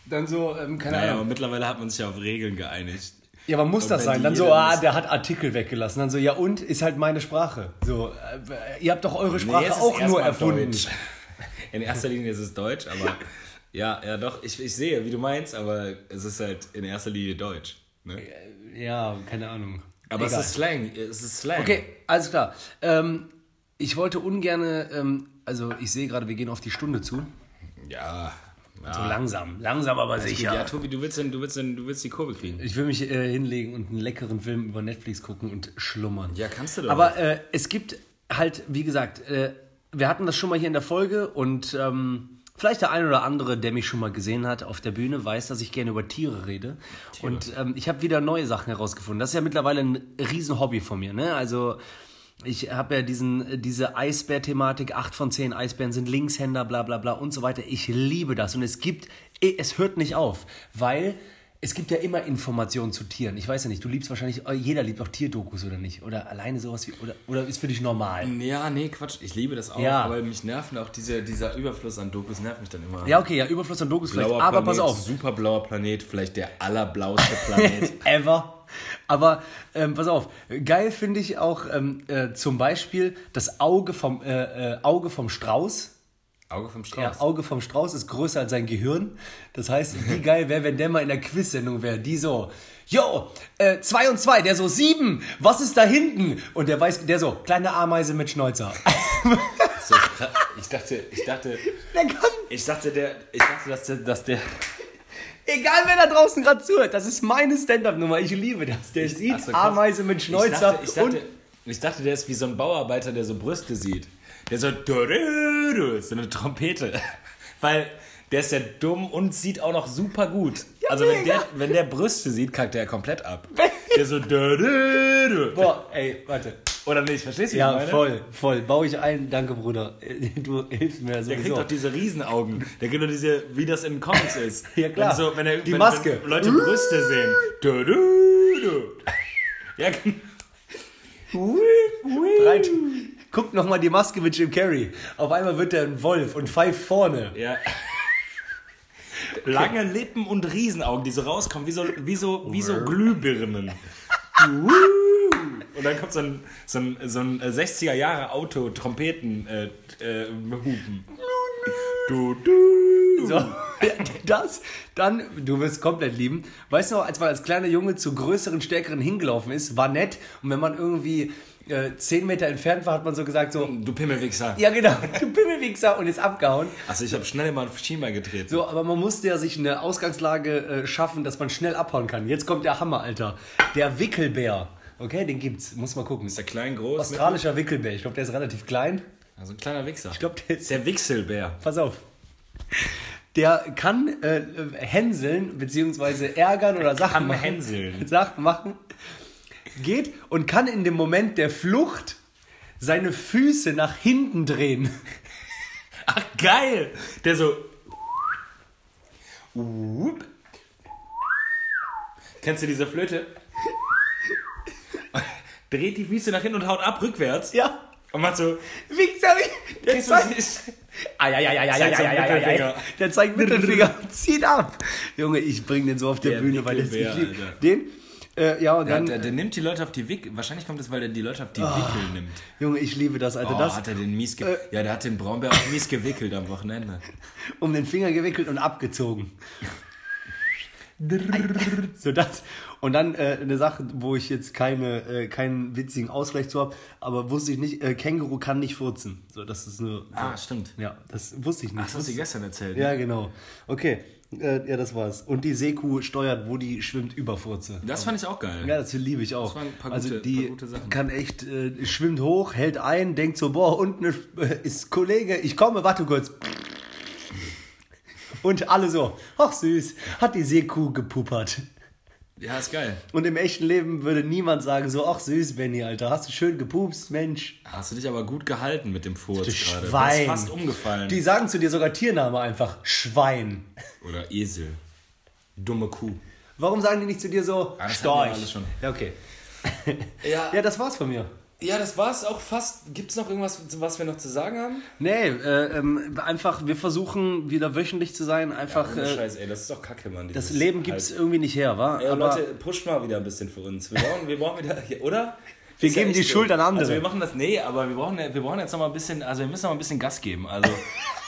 dann so, ähm, keine Naja, Ahnung. aber mittlerweile hat man sich ja auf Regeln geeinigt. Ja, aber muss Und das sein? Dann so, ah, der hat Artikel weggelassen. Dann so, ja und? Ist halt meine Sprache. So, äh, ihr habt doch eure Sprache ist auch nur erfunden. Deutsch. <laughs> In erster Linie ist es Deutsch, aber <laughs> Ja, ja, doch, ich, ich sehe, wie du meinst, aber es ist halt in erster Linie Deutsch. Ne? Ja, keine Ahnung. Aber Egal. es ist Slang. Es ist Slang. Okay, alles klar. Ähm, ich wollte ungern, ähm, also ich sehe gerade, wir gehen auf die Stunde zu. Ja. Ja. So langsam, langsam aber sicher. Ja, Tobi, du willst, denn, du, willst denn, du willst die Kurve kriegen. Ich will mich äh, hinlegen und einen leckeren Film über Netflix gucken und schlummern. Ja, kannst du doch. Aber äh, es gibt halt, wie gesagt, äh, wir hatten das schon mal hier in der Folge und ähm, vielleicht der ein oder andere, der mich schon mal gesehen hat auf der Bühne, weiß, dass ich gerne über Tiere rede. Und ähm, ich habe wieder neue Sachen herausgefunden. Das ist ja mittlerweile ein Riesenhobby von mir. Ne? Also ich habe ja diesen, diese Eisbär-Thematik, 8 von 10 Eisbären sind Linkshänder, bla bla bla und so weiter. Ich liebe das und es gibt, es hört nicht auf, weil es gibt ja immer Informationen zu Tieren. Ich weiß ja nicht, du liebst wahrscheinlich, jeder liebt auch Tierdokus oder nicht? Oder alleine sowas wie, oder, oder ist für dich normal? ja, nee, Quatsch. Ich liebe das auch. Ja. Aber mich nerven auch diese, dieser Überfluss an Dokus, nervt mich dann immer. Ja, okay, ja, Überfluss an Dokus vielleicht, Blauer aber Planet, pass auf. Super blauer Planet, vielleicht der allerblauste Planet. <laughs> Ever. Aber ähm, pass auf, geil finde ich auch ähm, äh, zum Beispiel das Auge vom, äh, äh, Auge vom Strauß. Auge vom Strauß. Ja, Auge vom Strauß ist größer als sein Gehirn. Das heißt, wie geil wäre, wenn der mal in der Quiz-Sendung wäre. Die so, yo, äh, zwei und zwei, der so, sieben, was ist da hinten? Und der weiß, der so, kleine Ameise mit Schnäuzer. So, ich dachte, ich dachte, ich dachte, der, ich dachte, dass der, dass der, egal wer da draußen gerade zuhört, das ist meine Stand-Up-Nummer, ich liebe das. Der sieht Ach so. Ameise mit ich Schnäuzer dachte, ich dachte, und ich dachte, der ist wie so ein Bauarbeiter, der so Brüste sieht. Der so, so eine Trompete. <laughs> Weil der ist ja dumm und sieht auch noch super gut. also wenn der, wenn der Brüste sieht, kackt er komplett ab. <laughs> Der so, Boah, ey, warte. oder nicht, verstehst du, Ja, voll, voll. Baue ich ein. Danke, Bruder. Du hilfst mir Der kriegt doch diese Riesenaugen. Der kriegt doch diese, wie das in Comics ist. <laughs> Ja, klar. Wenn, so, wenn, er, Die wenn, Maske. Wenn Leute Brüste sehen. Du, du, du. Ja, genau. Breit. Guck noch mal die Maske mit Jim Carrey. Auf einmal wird er ein Wolf und pfeift vorne. Ja. <laughs> Lange Lippen und Riesenaugen, die so rauskommen, wie so, wie so, wie so Glühbirnen. Und dann kommt so ein, so ein, so ein 60er Jahre Auto, Trompeten, äh, äh, Hupen. Du, du. So, <laughs> das, dann, du wirst komplett lieben. Weißt du noch, als man als kleiner Junge zu größeren, stärkeren hingelaufen ist, war nett. Und wenn man irgendwie äh, 10 Meter entfernt war, hat man so gesagt, so, Du Pimmelwichser. ja genau, <laughs> du Pimmelwichser und ist abgehauen. Also ich habe schnell mal ein Schienbein getreten. So, aber man musste ja sich eine Ausgangslage äh, schaffen, dass man schnell abhauen kann. Jetzt kommt der Hammer, Alter. Der Wickelbär. Okay, den gibt's. Muss mal gucken. Ist der klein, groß? Australischer Wickelbär. Ich glaube, der ist relativ klein. Also ein kleiner Wichser. Ich glaube, der ist. der Wichselbär. Pass auf. Der kann äh, äh, hänseln, beziehungsweise ärgern oder Sachen kann machen. hänseln. Sachen machen. Geht und kann in dem Moment der Flucht seine Füße nach hinten drehen. <laughs> Ach, geil! Der so. Whoop. Kennst du diese Flöte? <laughs> Dreht die Füße nach hinten und haut ab rückwärts. Ja. Und macht so. Ja, Mittelfinger. ja. Der zeigt Mittelfinger und <laughs> zieht ab. Junge, ich bring den so auf der, Der Bühne, weil das ich lieb. Alter. Den, äh, ja, und Der, dann, der, der nimmt die Leute auf die Wickel. Wahrscheinlich kommt es, weil der die Leute auf die Wickel nimmt. Junge, ich liebe das, Alter. Oh, das hat er den mies äh, Ja, der hat den Braunbär auch mies gewickelt am Wochenende. <laughs> um den Finger gewickelt und abgezogen. so das. Und dann äh, eine Sache, wo ich jetzt keine, äh, keinen witzigen Ausgleich zu habe, aber wusste ich nicht, äh, Känguru kann nicht furzen. So, das ist nur. Ah, stimmt. Ja, das wusste ich nicht. Das hast du gestern erzählt. ja, genau. Okay. Äh, ja, das war's. Und die Seekuh steuert, wo die schwimmt, über Furze. Das fand ich auch geil. Ja, das liebe ich auch. Das waren ein paar also gute- die paar gute Sachen. kann echt, äh, schwimmt hoch, hält ein, denkt so, boah, unten ist, äh, ist Kollege, ich komme, warte kurz. Und alle so, ach süß, hat die Seekuh gepuppert. Ja, ist geil. Und im echten Leben würde niemand sagen so, ach süß, Benny, Alter, hast du schön gepupst, Mensch. Hast du dich aber gut gehalten mit dem Furz Du gerade. Du Schwein. bist fast umgefallen. Die sagen zu dir sogar Tiername einfach, Schwein. Oder Esel. Dumme Kuh. Warum sagen die nicht zu dir so, Ah, das Storch? Ja, okay. Ja, Ja, das war's von mir. Ja, das war's auch fast. Gibt es noch irgendwas, was wir noch zu sagen haben? Nee, äh, ähm, einfach, wir versuchen wieder wöchentlich zu sein. Einfach, Ohne äh, Scheiß, ey, das ist doch kacke, Mann. das Leben gibt's halt- irgendwie nicht her, wa? Ey, Aber Leute, pusht mal wieder ein bisschen für uns. Wir brauchen, wir brauchen wieder, hier, oder? <laughs> Wir Ist ja geben die Schuld an andere. Also wir machen das, nee, aber wir brauchen, wir brauchen jetzt noch mal ein bisschen, also wir müssen noch mal ein bisschen Gas geben. Also <laughs>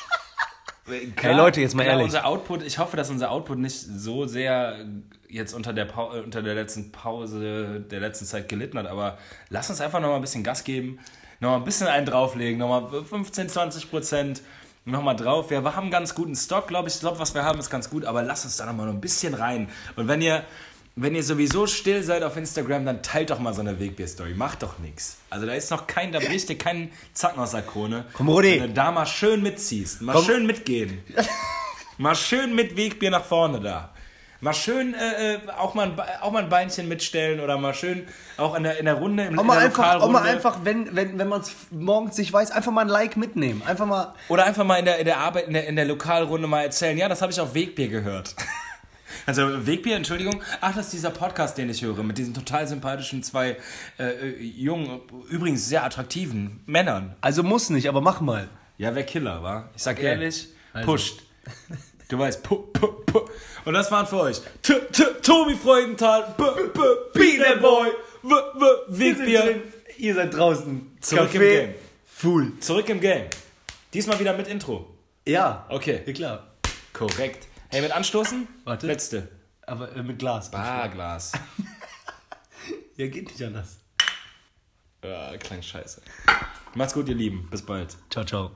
Hey Leute, jetzt mal klar, ehrlich. Unser Output, ich hoffe, dass unser Output nicht so sehr jetzt unter der, äh, unter der letzten Pause der letzten Zeit gelitten hat, aber lass uns einfach nochmal ein bisschen Gas geben, nochmal ein bisschen einen drauflegen, nochmal 15, 20 Prozent nochmal drauf. Wir haben einen ganz guten Stock, glaube ich. Ich glaube, was wir haben, ist ganz gut, aber lass uns da nochmal ein bisschen rein. Und wenn ihr, wenn ihr sowieso still seid auf Instagram, dann teilt doch mal so eine Wegbier-Story. Macht doch nichts. Also da ist noch kein, da bricht dir kein Zacken aus der Krone. Komm, Rudi. Wenn du da mal schön mitziehst, mal Komm. schön mitgehen. <laughs> mal schön mit Wegbier nach vorne da. Mal schön äh, äh, auch, mal ein, auch mal ein Beinchen mitstellen oder mal schön auch in der, in der Runde, im, Auch mal einfach, auch mal einfach, wenn, wenn, wenn man es morgens nicht weiß, einfach mal ein Like mitnehmen. Einfach mal. Oder einfach mal in der, in der Arbeit, in der, in der Lokalrunde mal erzählen, ja, das habe ich auf Wegbier gehört. <laughs> Also Wegbier, Entschuldigung. Ach, das ist dieser Podcast, den ich höre, mit diesen total sympathischen zwei äh, äh, jungen, übrigens sehr attraktiven Männern. Also muss nicht, aber mach mal. Ja, wer Killer war. Ich sag Okay. ehrlich, Also. pusht. Du weißt, pu, pu, pu. Und das waren für euch T -t Tobi Freudenthal, B -b Boy, w w Wegbier. Ihr seid draußen. Zurück im Game. Full. Zurück im Game. Diesmal wieder mit Intro. Ja. Okay. Ja, klar. Korrekt. Hey, mit Anstoßen? Warte. Letzte. Aber äh, mit Glas. Barglas. <laughs> Ja, geht nicht anders. Ja, klang scheiße. Macht's gut, ihr Lieben. Bis bald. Ciao, ciao.